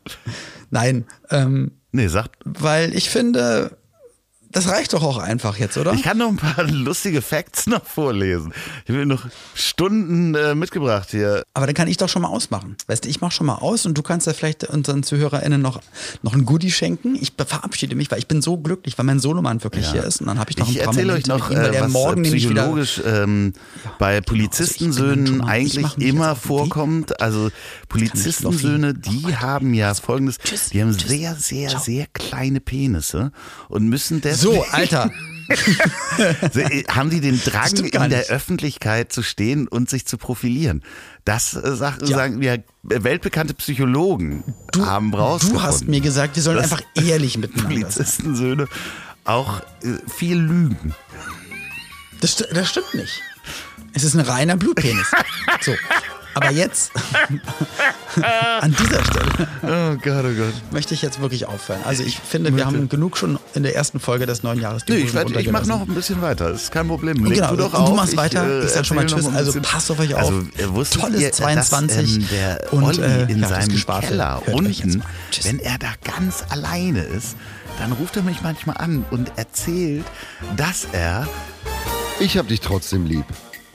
Nein. Ähm, nee, sagt. Weil ich finde, das reicht doch auch einfach jetzt, oder? Ich kann noch ein paar lustige Facts noch vorlesen. Ich habe noch Stunden äh, mitgebracht hier. Aber dann kann ich doch schon mal ausmachen. Weißt du, ich mache schon mal aus und du kannst ja vielleicht unseren ZuhörerInnen noch, noch ein Goodie schenken. Ich verabschiede mich, weil ich bin so glücklich, weil mein Solomann wirklich ja. hier ist. Und dann habe ich noch ich ein paar erzähle euch noch, ihm, äh, was morgen psychologisch ähm, ja, bei genau, Polizistensöhnen also eigentlich immer vorkommt. Also Polizistensöhne, die haben ja folgendes, tschüss, die haben tschüss, sehr, sehr, ciao. sehr kleine Penisse und müssen deswegen... So, Alter. Äh, haben sie den Drang, in der. Öffentlichkeit zu stehen und sich zu profilieren? Das äh, sag, ja. sagen wir weltbekannte Psychologen du, haben rausgefunden. Du hast mir gesagt, wir sollen einfach ehrlich miteinander Polizistensöhne auch äh, viel lügen. Das, das stimmt nicht. Es ist ein reiner Blutpenis. So. Aber jetzt, an dieser Stelle, oh Gott, oh Gott. möchte ich jetzt wirklich aufhören. Also ich finde, wir haben genug schon in der ersten Folge des neuen Jahres Nee, ich, ich mache noch ein bisschen weiter. Das ist kein Problem. Leg genau, du doch und auf. du machst weiter. Ich, ich sag schon mal Tschüss. Also passt auf euch auf. Also, Tolles ihr, 22. Dass, ähm, der und Olli äh, in ja, seinem Keller unten, wenn er da ganz alleine ist, dann ruft er mich manchmal an und erzählt, dass er... Ich hab dich trotzdem lieb